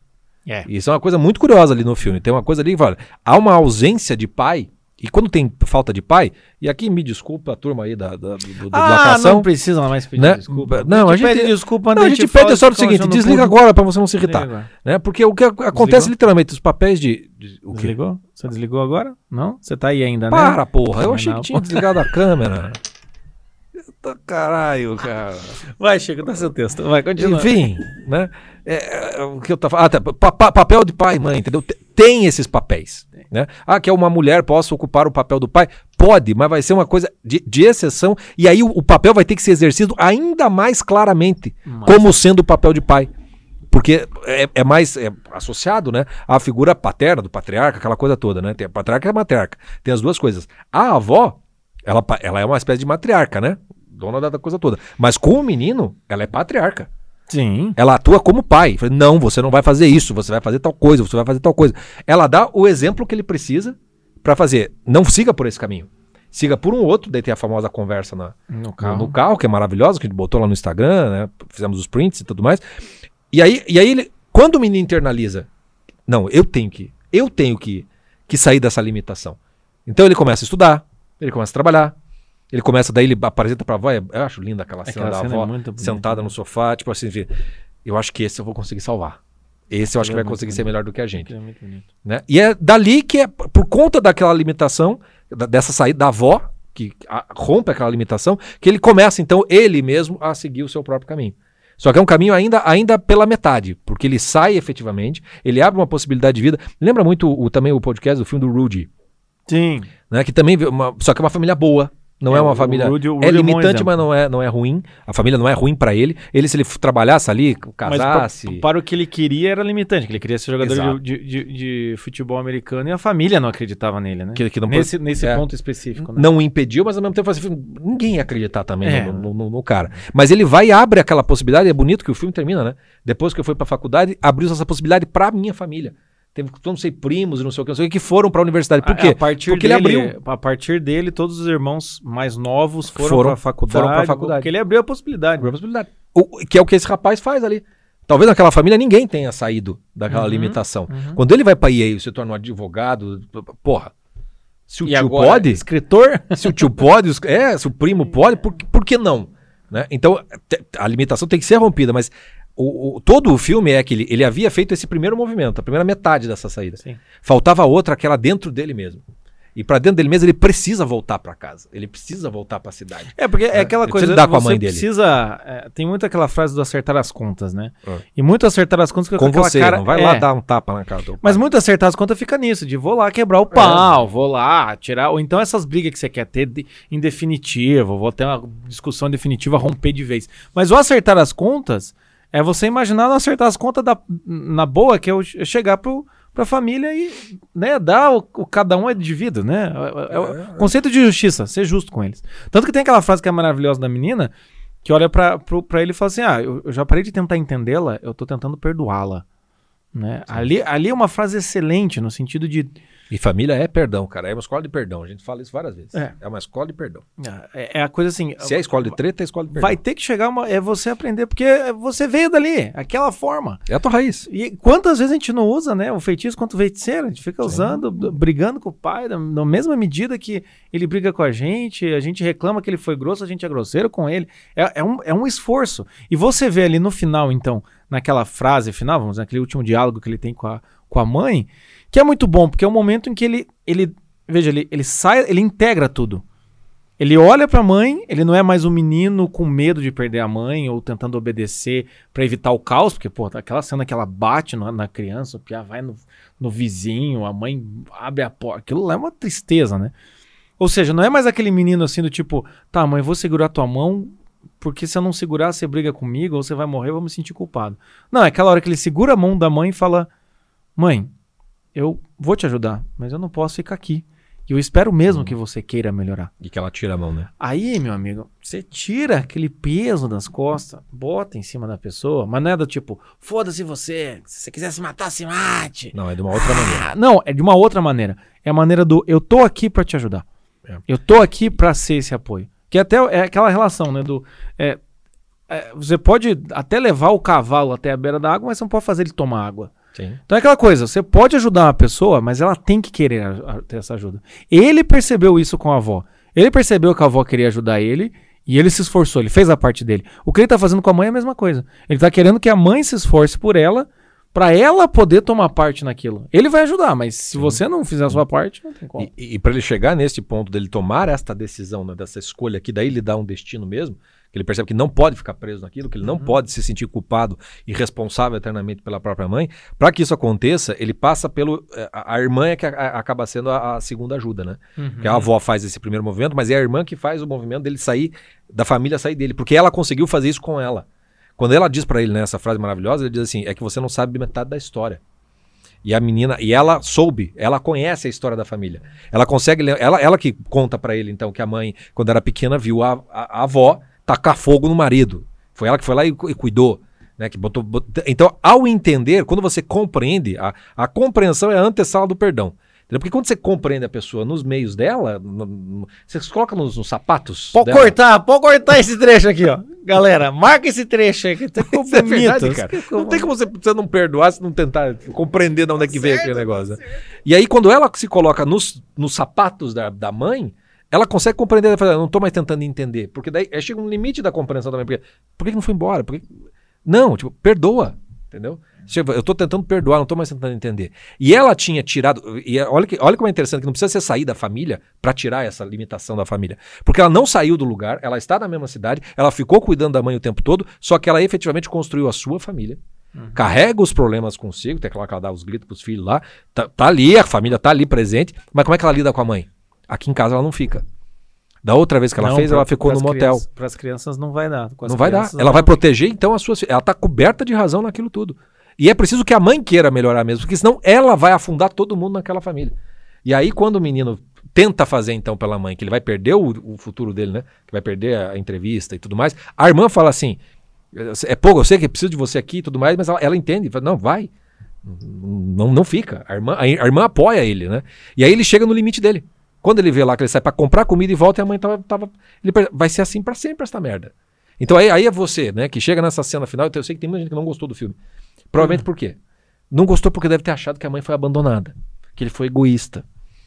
É. Isso é uma coisa muito curiosa ali no filme. Tem uma coisa ali que fala, há uma ausência de pai, e quando tem falta de pai, e aqui me desculpa a turma aí da, da, do, da Ah, não precisa mais pedir né? desculpa. Não, a gente pede desculpa Não, a gente pede só o seguinte, desliga agora pra você não se irritar. Né? Porque o que ac- acontece Desligou? literalmente, os papéis de. de- o quê? Desligou? Você desligou agora? Não? Você tá aí ainda, né? Para, porra! Eu achei não, que tinha desligado a câmera. Caralho, cara. Vai, chega, dá seu texto. Vai, continua. Enfim, né? É, é, o que eu tava. Ah, tá. pa- pa- papel de pai e mãe, entendeu? Te- Tem esses papéis. Né? Ah, que é uma mulher possa ocupar o papel do pai? Pode, mas vai ser uma coisa de, de exceção. E aí o, o papel vai ter que ser exercido ainda mais claramente, Mas- como sendo o papel de pai. Porque é, é mais é, associado né, à figura paterna, do patriarca, aquela coisa toda, né? Tem a patriarca e a matriarca. Tem as duas coisas. A avó, ela, ela é uma espécie de matriarca, né? Dona da coisa toda. Mas com o menino, ela é patriarca. Sim. Ela atua como pai. Fala, não, você não vai fazer isso, você vai fazer tal coisa, você vai fazer tal coisa. Ela dá o exemplo que ele precisa pra fazer. Não siga por esse caminho. Siga por um outro, daí tem a famosa conversa na, No no- carro. no carro, que é maravilhosa, que a gente botou lá no Instagram, né? Fizemos os prints e tudo mais. E aí, e aí ele, quando o menino internaliza, não, eu tenho que, eu tenho que, que sair dessa limitação. Então ele começa a estudar, ele começa a trabalhar, ele começa, daí ele apresenta pra avó, eu acho linda aquela cena Aquela da cena avó é muito bonita, sentada né? no sofá, tipo assim, eu acho que esse eu vou conseguir salvar. Esse eu acho que é vai muito conseguir ser melhor do que a gente. É muito bonito. Né? E é dali que é por conta daquela limitação, da- dessa saída da avó, que a- rompe aquela limitação, que ele começa então ele mesmo a seguir o seu próprio caminho. Só que é um caminho ainda, ainda pela metade, porque ele sai efetivamente, ele abre uma possibilidade de vida. Lembra muito o, também o podcast do filme do Rudy, Sim. né? Que também uma, só que é uma família boa. Não é, É, uma família. Rudy- Rudy é é limitante, mas não é, não é ruim. A família não é ruim pra ele. Ele, se ele trabalhasse ali, Mas casasse. pa- para o que ele queria era limitante, que ele queria ser jogador de, de- de- futebol americano e a família não acreditava nele, né? Que- que não nesse nesse é. ponto específico, né? não o impediu, mas ao mesmo tempo assim, ninguém ia acreditar também É. no, no- no- no cara. Mas ele vai e abre aquela possibilidade, é bonito que o filme termina, né? Depois que eu fui pra faculdade, abriu essa possibilidade pra minha família. Teve, não sei, primos e não sei o que, não sei o que, que foram pra universidade. Por A- quê? A partir Porque dele, ele abriu. A partir dele, todos os irmãos mais novos foram, Foram- para faculdade. foram pra faculdade. Porque ele abriu a possibilidade. Abriu a possibilidade. O- que é o que esse rapaz faz ali. Talvez naquela família ninguém tenha saído daquela Uhum, limitação. uhum. Quando ele vai pra Yale e se torna um advogado, porra. Se o E tio agora, pode, escritor? se o tio pode, é, se o primo pode, por, que- por que não? Né? Então, a limitação tem que ser rompida, mas o, o- todo o filme é que ele, ele havia feito esse primeiro movimento, a primeira metade dessa saída. Sim. Faltava outra, aquela dentro dele mesmo. E pra dentro dele mesmo, ele precisa voltar pra casa. Ele precisa voltar pra cidade. É, porque é, É, aquela ele coisa. lidar com a você mãe dele. precisa. é, tem muito aquela frase do acertar as contas, né? É. E muito acertar as contas Com aquela você, cara, não vai é, lá dar um tapa na cara do Mas pai. muito acertar as contas fica nisso, de vou lá quebrar o pau, vou lá tirar. Ou então essas brigas que você quer ter de- em definitivo, vou ter uma discussão definitiva, romper de vez. Mas o acertar as contas é você imaginar não acertar as contas da- na boa, que é é chegar pro, pra família e né, dar o, o cada um é devido, né? É, é o conceito de justiça, ser justo com eles. Tanto que tem aquela frase que é maravilhosa da menina, que olha pra, pro- pra ele e fala assim: Ah, eu, eu já parei de tentar entendê-la, eu tô tentando perdoá-la. Né? Ali, ali é uma frase excelente, no sentido de. E família é perdão, cara. É uma escola de perdão. A gente fala isso várias vezes. É. uma escola de perdão. É, é a coisa assim. Se é escola de treta, é escola de perdão. Vai ter que chegar uma. É você aprender, porque você veio dali, aquela forma. É a tua raiz. E quantas vezes a gente não usa, né? O feitiço quanto o feiticeiro, a gente fica usando, b- brigando com o pai, na, na mesma medida que ele briga com a gente, a gente reclama que ele foi grosso, a gente é grosseiro com ele. É, é um, é um esforço. E você vê ali no final, então, naquela frase final, vamos dizer, naquele último diálogo que ele tem com a, com a mãe, que é muito bom, porque é o momento em que ele, ele veja, ele, ele sai, ele integra tudo. Ele olha pra mãe, ele não é mais um menino com medo de perder a mãe ou tentando obedecer pra evitar o caos, porque, pô, aquela cena que ela bate na, na criança, o Pia vai no, no vizinho, a mãe abre a porta, aquilo lá é uma tristeza, né? Ou seja, não é mais aquele menino assim do tipo, tá, mãe, vou segurar tua mão, porque se eu não segurar, você briga comigo, ou você vai morrer, eu vou me sentir culpado. Não, é aquela hora que ele segura a mão da mãe e fala: Mãe, eu vou te ajudar, mas eu não posso ficar aqui. E eu espero mesmo que você queira melhorar. E que ela tira a mão, né? Aí, meu amigo, você tira aquele peso das costas, bota em cima da pessoa, mas não é do tipo, foda-se você, se você quiser se matar, se mate. Não, é de uma outra maneira. Ah, não, é de uma outra maneira. É a maneira do eu tô aqui pra te ajudar. É. Eu tô aqui pra ser esse apoio. Que até é aquela relação, né? Do. é, é, você pode até levar o cavalo até a beira da água, mas você não pode fazer ele tomar água. Sim. Então é aquela coisa, você pode ajudar uma pessoa, mas ela tem que querer a- a- ter essa ajuda. Ele percebeu isso com a avó. Ele percebeu que a avó queria ajudar ele e ele se esforçou, ele fez a parte dele. O que ele tá fazendo com a mãe é a mesma coisa. Ele tá querendo que a mãe se esforce por ela, pra ela poder tomar parte naquilo. Ele vai ajudar, mas se você não fizer a sua parte, não tem como. E, e para ele chegar nesse ponto dele tomar esta decisão, né, dessa escolha que daí lhe dá um destino mesmo, que ele percebe que não pode ficar preso naquilo, que ele não pode se sentir culpado e responsável eternamente pela própria mãe. Para que isso aconteça, ele passa pelo eh, a, a irmã é que a- a- acaba sendo a, segunda ajuda, né? Que a avó faz esse primeiro movimento, mas é a irmã que faz o movimento dele sair da família sair dele, porque ela conseguiu fazer isso com ela. Quando ela diz para ele nessa frase maravilhosa, ele diz assim: "É que você não sabe metade da história". E a menina, e ela soube, ela conhece a história da família. Ela consegue, ela, ela que conta pra ele então que a mãe, quando era pequena, viu a, a, a avó tacar fogo no marido. Foi ela que foi lá e, e cuidou, né? Que botou, bot- então, ao entender, quando você compreende, a, a compreensão é a antessala do perdão. Entendeu? Porque quando você compreende a pessoa nos meios dela, no- no- você se coloca nos, nos sapatos. Pode dela. cortar, pode cortar esse trecho aqui, ó. Galera, marca esse trecho aí que tá Isso é bonito. verdade, cara. Não tem como você, você não perdoar se não tentar compreender de onde é que veio aquele negócio. né? E aí, quando ela se coloca nos, nos sapatos da, da mãe, ela consegue compreender. Ela fala, não tô mais tentando entender. Porque daí aí chega um limite da compreensão também. Porque, por que não foi embora? Por que- Não, tipo, perdoa. Entendeu? Eu tô tentando perdoar, não tô mais tentando entender. E ela tinha tirado. E olha, que, olha como é interessante, que não precisa ser sair da família para tirar essa limitação da família. Porque ela não saiu do lugar, ela está na mesma cidade, ela ficou cuidando da mãe o tempo todo, só que ela efetivamente construiu a sua família. Carrega os problemas consigo, tem que ela dá os gritos pros filhos lá. Tá, tá ali, a família tá ali presente. Mas como é que ela lida com a mãe? Aqui em casa ela não fica. Da outra vez que ela Não, fez, pra- ela ficou no motel. crianças- Pras crianças não vai dar. As Não vai dar. Ela vai proteger, então, as suas. Ela tá coberta de razão naquilo tudo. E é preciso que a mãe queira melhorar mesmo, porque senão ela vai afundar todo mundo naquela família. E aí, quando o menino tenta fazer, então, pela mãe, que ele vai perder o, o futuro dele, né? Que vai perder a entrevista e tudo mais, a irmã fala assim: é pouco, eu sei que preciso de você aqui e tudo mais, mas ela, ela entende, fala, não, vai. Não, não fica. A irmã, a irmã apoia ele, né? E aí ele chega no limite dele. Quando ele vê lá que ele sai pra comprar comida e volta, e a mãe tava. tava ele vai ser assim pra sempre essa merda. Então aí, aí é você, né, que chega nessa cena final, eu sei que tem muita gente que não gostou do filme. Provavelmente por quê? Não gostou porque deve ter achado que a mãe foi abandonada. Que ele foi egoísta.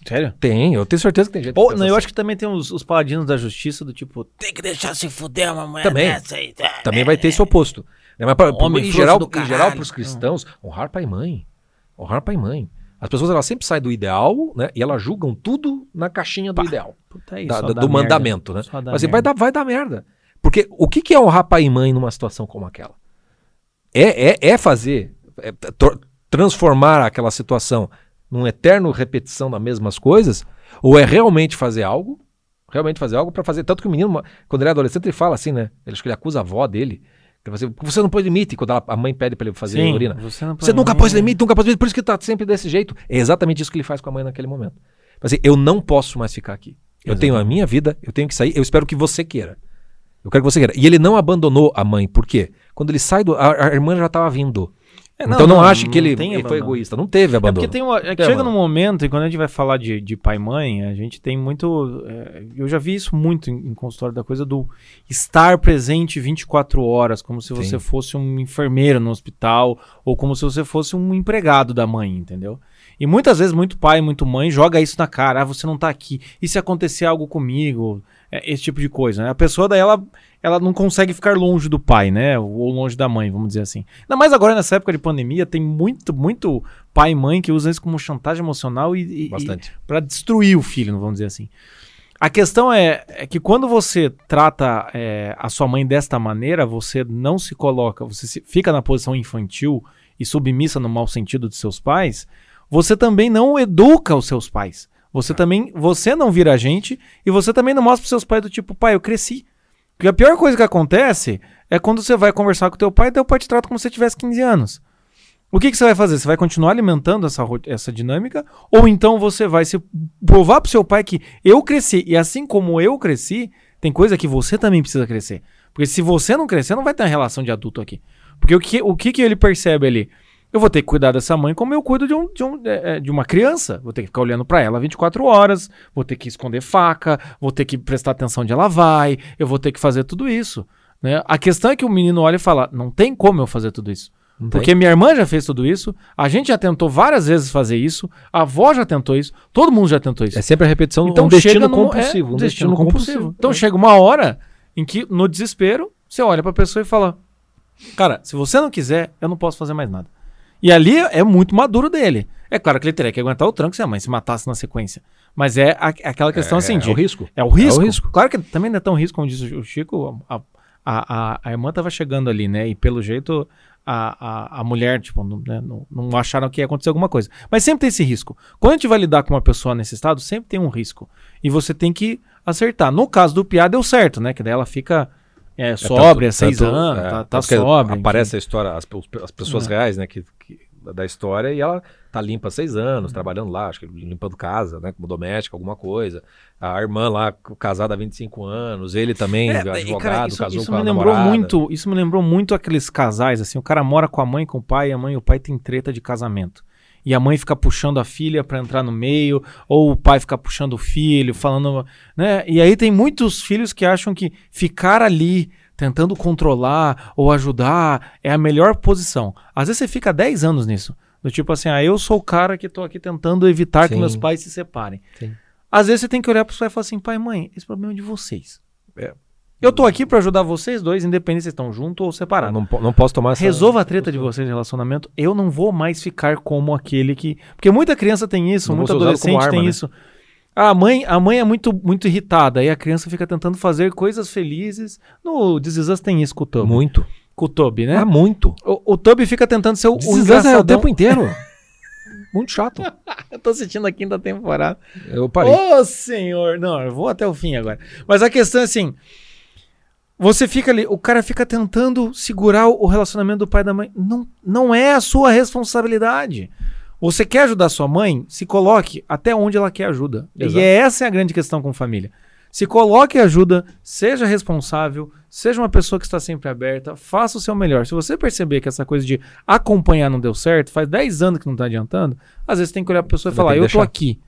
Sério? Tem, eu tenho certeza que tem gente Pô, que não, eu acho que também tem os, os paladinos da justiça do tipo, tem que deixar se fuder uma mulher Também. dessa aí. tá? Também vai ter esse oposto. Né? Mas, pra- Homem em geral, em geral, para os cristãos, honrar pai e mãe. Honrar pai e mãe. As pessoas elas sempre saem do ideal, né? E elas julgam tudo na caixinha do ideal. Puta da- da- do merda. mandamento, né? Mas assim, vai dar, vai dar merda. Porque o que, que é honrar pai e mãe numa situação como aquela? É, é, é fazer, é tr- transformar aquela situação num eterno repetição das mesmas coisas? Ou é realmente fazer algo? Realmente fazer algo para fazer. Tanto que o menino, quando ele é adolescente, ele fala assim, né? Ele, acho que ele acusa a avó dele. Que Você, você não pôs limite quando ela- a mãe pede para ele fazer Sim, urina. você não Você põe nunca pôs limite, nunca pôs limite, por isso que tá sempre desse jeito. É exatamente isso que ele faz com a mãe naquele momento. Assim, eu não posso mais ficar aqui. Eu tenho a minha vida, eu tenho que sair, eu espero que você queira. Eu quero que você queira. E ele não abandonou a mãe, por quê? Quando ele sai do. A, a irmã já estava vindo. É, então não, ache que ele, ele foi egoísta. Não teve É abandono. porque tem uma, é que chega abandono. num momento, e quando a gente vai falar de, de pai e mãe, a gente tem muito. é, eu já vi isso muito em, em consultório da coisa do estar presente 24 horas, como se você Sim. fosse um enfermeiro no hospital, ou como se você fosse um empregado da mãe, entendeu? E muitas vezes, muito pai, muito mãe joga isso na cara. Ah, você não tá aqui. E se acontecer algo comigo? É, esse tipo de coisa, né? A pessoa daí, ela, ela não consegue ficar longe do pai, né? Ou longe da mãe, vamos dizer assim. Ainda mais agora nessa época de pandemia, tem muito, muito pai e mãe que usa isso como chantagem emocional e, e, Bastante. para destruir o filho, vamos dizer assim. A questão é, é que quando você trata é, a sua mãe desta maneira, você não se coloca, você se- fica na posição infantil e submissa no mau sentido de seus pais, você também não educa os seus pais. Você também, você não vira gente e você também não mostra pros seus pais do tipo, pai, eu cresci. Porque a pior coisa que acontece é quando você vai conversar com teu pai e teu pai te trata como se você tivesse 15 anos. O que, que você vai fazer? Você vai continuar alimentando essa, essa dinâmica? Ou então você vai se provar pro seu pai que eu cresci e assim como eu cresci, tem coisa que você também precisa crescer. Porque se você não crescer, não vai ter uma relação de adulto aqui. Porque o que, o que, que ele percebe ali? Eu vou ter que cuidar dessa mãe como eu cuido de, um, de, um- é, é, de uma criança. Vou ter que ficar olhando pra ela 24 horas, vou ter que esconder faca, vou ter que prestar atenção onde ela vai, eu vou ter que fazer tudo isso. Né? A questão é que o menino olha e fala: não tem como eu fazer tudo isso. Não tem? Porque minha irmã já fez tudo isso, a gente já tentou várias vezes fazer isso, a avó já tentou isso, todo mundo já tentou isso. É sempre a repetição Então um destino num- compulsivo. é, um destino compulsivo. Então É. chega uma hora em que, no desespero, você olha pra pessoa e fala: Cara, se você não quiser, eu não posso fazer mais nada. E ali é muito maduro dele. É claro que ele teria que aguentar o tranco se a mãe se matasse na sequência. Mas é a- aquela questão assim é, de. é o risco. É o risco. É o risco. Claro que também não é tão risco como disse o Chico. A, a, a, a irmã tava chegando ali, né? E pelo jeito a, a, a mulher, tipo, não, né, não, não acharam que ia acontecer alguma coisa. Mas sempre tem esse risco. Quando a gente vai lidar com uma pessoa nesse estado, sempre tem um risco. E você tem que acertar. No caso do Piá, deu certo, né? Que daí ela fica é, sóbria, tanto- seis tanto- anos, é, tá, tá sóbria. Aparece a história, as, as pessoas É. reais, né, que, que- da história, e ela tá limpa há seis anos, trabalhando lá, acho que limpando casa, né, como doméstica, alguma coisa. A irmã lá, casada há 25 anos, ele também, É, advogado, e, cara, isso, casou isso com a me lembrou namorada. muito, isso me lembrou muito aqueles casais assim, o cara mora com a mãe, com o pai, e a mãe e o pai tem treta de casamento. E a mãe fica puxando a filha pra entrar no meio, ou o pai fica puxando o filho, falando, né? E aí tem muitos filhos que acham que ficar ali tentando controlar ou ajudar é a melhor posição. Às vezes você fica 10 anos nisso. Do tipo assim, ah, eu sou o cara que tô aqui tentando evitar que Sim. meus pais se separem. Sim. Às vezes você tem que olhar pro pai e falar assim, pai, mãe, esse problema é de vocês. É. Eu tô aqui pra ajudar vocês dois, independente se estão juntos ou separados. Não, não posso tomar essa... Resolva a treta de vocês de relacionamento. Eu não vou mais ficar como aquele que. Porque muita criança tem isso, Não como adolescente arma, tem né? isso. A mãe, a mãe é muito, muito irritada, aí a criança fica tentando fazer coisas felizes. No Us tem isso com o Toby. Muito. Com o Toby, né? Ah, muito. O, o Toby fica tentando ser o, o é o tempo inteiro. muito chato. Eu tô assistindo a quinta temporada. Eu parei. Ô, senhor! Não, eu vou até o fim agora. Mas a questão é assim: você fica ali, o cara fica tentando segurar o relacionamento do pai e da mãe. Não, não é a sua responsabilidade. Você quer ajudar sua mãe? Se coloque até onde ela quer ajuda. Exato. E essa é a grande questão com família. Se coloque ajuda, seja responsável, seja uma pessoa que está sempre aberta, faça o seu melhor. Se você perceber que essa coisa de acompanhar não deu certo, faz 10 anos que não está adiantando, às vezes tem que olhar para a pessoa e falar: Eu deixar. aqui.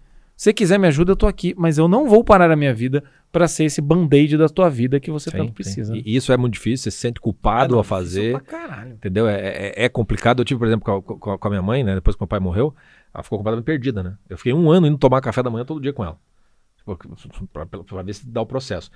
Se você quiser me ajuda, eu tô aqui, mas eu não vou parar a minha vida para ser esse band-aid da tua vida que você Sim, tanto precisa. E isso é muito difícil, você se sente culpado É, a fazer. pra caralho. Entendeu? É, é, é complicado. Eu tive, por exemplo, com a, com a- minha mãe, né? Depois que meu pai morreu, ela ficou completamente perdida, né? Eu fiquei um ano indo tomar café da manhã todo dia com ela. Tipo, Pra, pra- pra ver se dá o processo.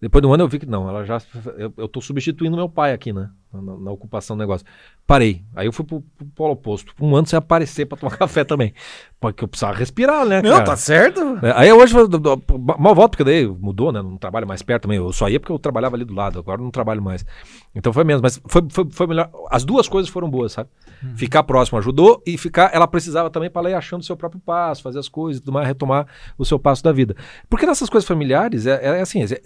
Depois de um ano eu vi que não, ela já. Eu, eu tô substituindo meu pai aqui, né? Na, na ocupação do negócio. Parei. Aí eu fui pro, pro polo oposto. Um ano sem aparecer pra tomar café também. Porque eu precisava respirar, né? Não, cara? tá certo? É, Aí hoje mal volto, porque daí mudou, né? Não trabalho mais perto também. Eu só ia porque eu trabalhava ali do lado, agora eu não trabalho mais. Então foi mesmo, mas foi, foi, foi melhor. As duas coisas foram boas, sabe? Ficar próximo ajudou e ficar. Ela precisava também para ir achando o seu próprio passo, fazer as coisas e tudo mais, retomar o seu passo da vida. Porque nessas coisas familiares, é, é assim, é-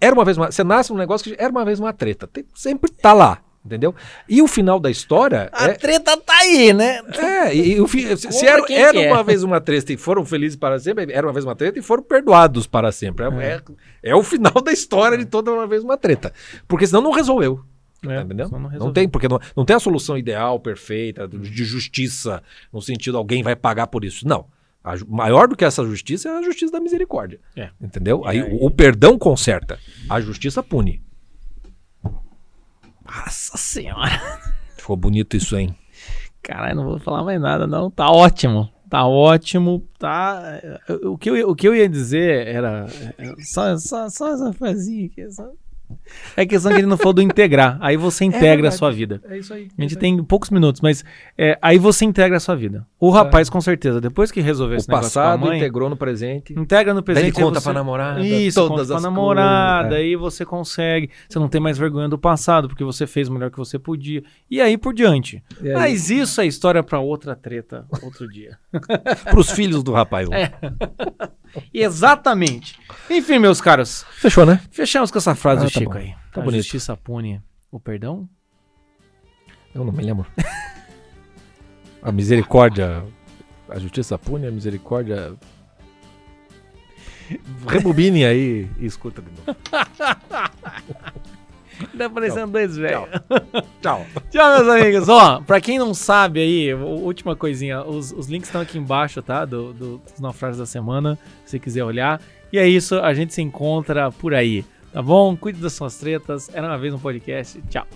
era uma vez uma. Você nasce num negócio que era uma vez uma treta. Tem- sempre tá lá. Entendeu? E o final da história A é, treta tá aí, né? é, e, o fi- se, era, era é. uma vez uma treta e foram felizes para sempre, era uma vez uma treta e foram perdoados para sempre. É, é- é o final da história de toda uma vez uma treta. Porque senão não resolveu. É, entendeu? senão não Não, tem, porque não, não tem a solução ideal, perfeita, de justiça, no sentido alguém vai pagar por isso. Não. A maior do que essa justiça é a justiça da misericórdia. É. Entendeu? Aí, aí- o perdão conserta, a justiça pune. Nossa senhora. Ficou bonito isso, hein? Caralho, não vou falar mais nada, não. Tá ótimo. Tá ótimo. Tá. O que eu, ia- o que eu ia dizer era. é, Só, só, só essa frasinha aqui. Só... É questão que ele não falou do integrar. Aí você integra a verdade. sua vida. É isso aí. A gente tem poucos minutos, mas é, aí você integra a sua vida. O rapaz, com certeza, depois que resolver O esse negócio passado com a mãe, integrou no presente. integra no Daí ele presente. aí conta você- pra namorada. Isso, todas conta pra as namorada, coisas, é. aí você consegue. Você não tem mais vergonha do passado, porque você fez o melhor que você podia. E aí por diante. Aí? Mas isso é história pra outra treta, outro dia. Pros filhos do rapaz. É. Exatamente. Enfim, meus caros, Fechou, né? fechamos com essa frase Ah, tá Chico bom. aí. Tá a bonito. justiça pune o perdão? Eu não me lembro. A misericórdia. A justiça pune, a misericórdia. Rebobine aí e escuta de novo. Tá parecendo dois velhos. Tchau. Tchau, meus amigos. Ó, pra quem não sabe aí, última coisinha, os, os links estão aqui embaixo, tá? Do, do- dos naufrágios da semana, se você quiser olhar. E é isso, a gente se encontra por aí, tá bom? Cuide das suas tretas. Era uma vez um podcast. Tchau.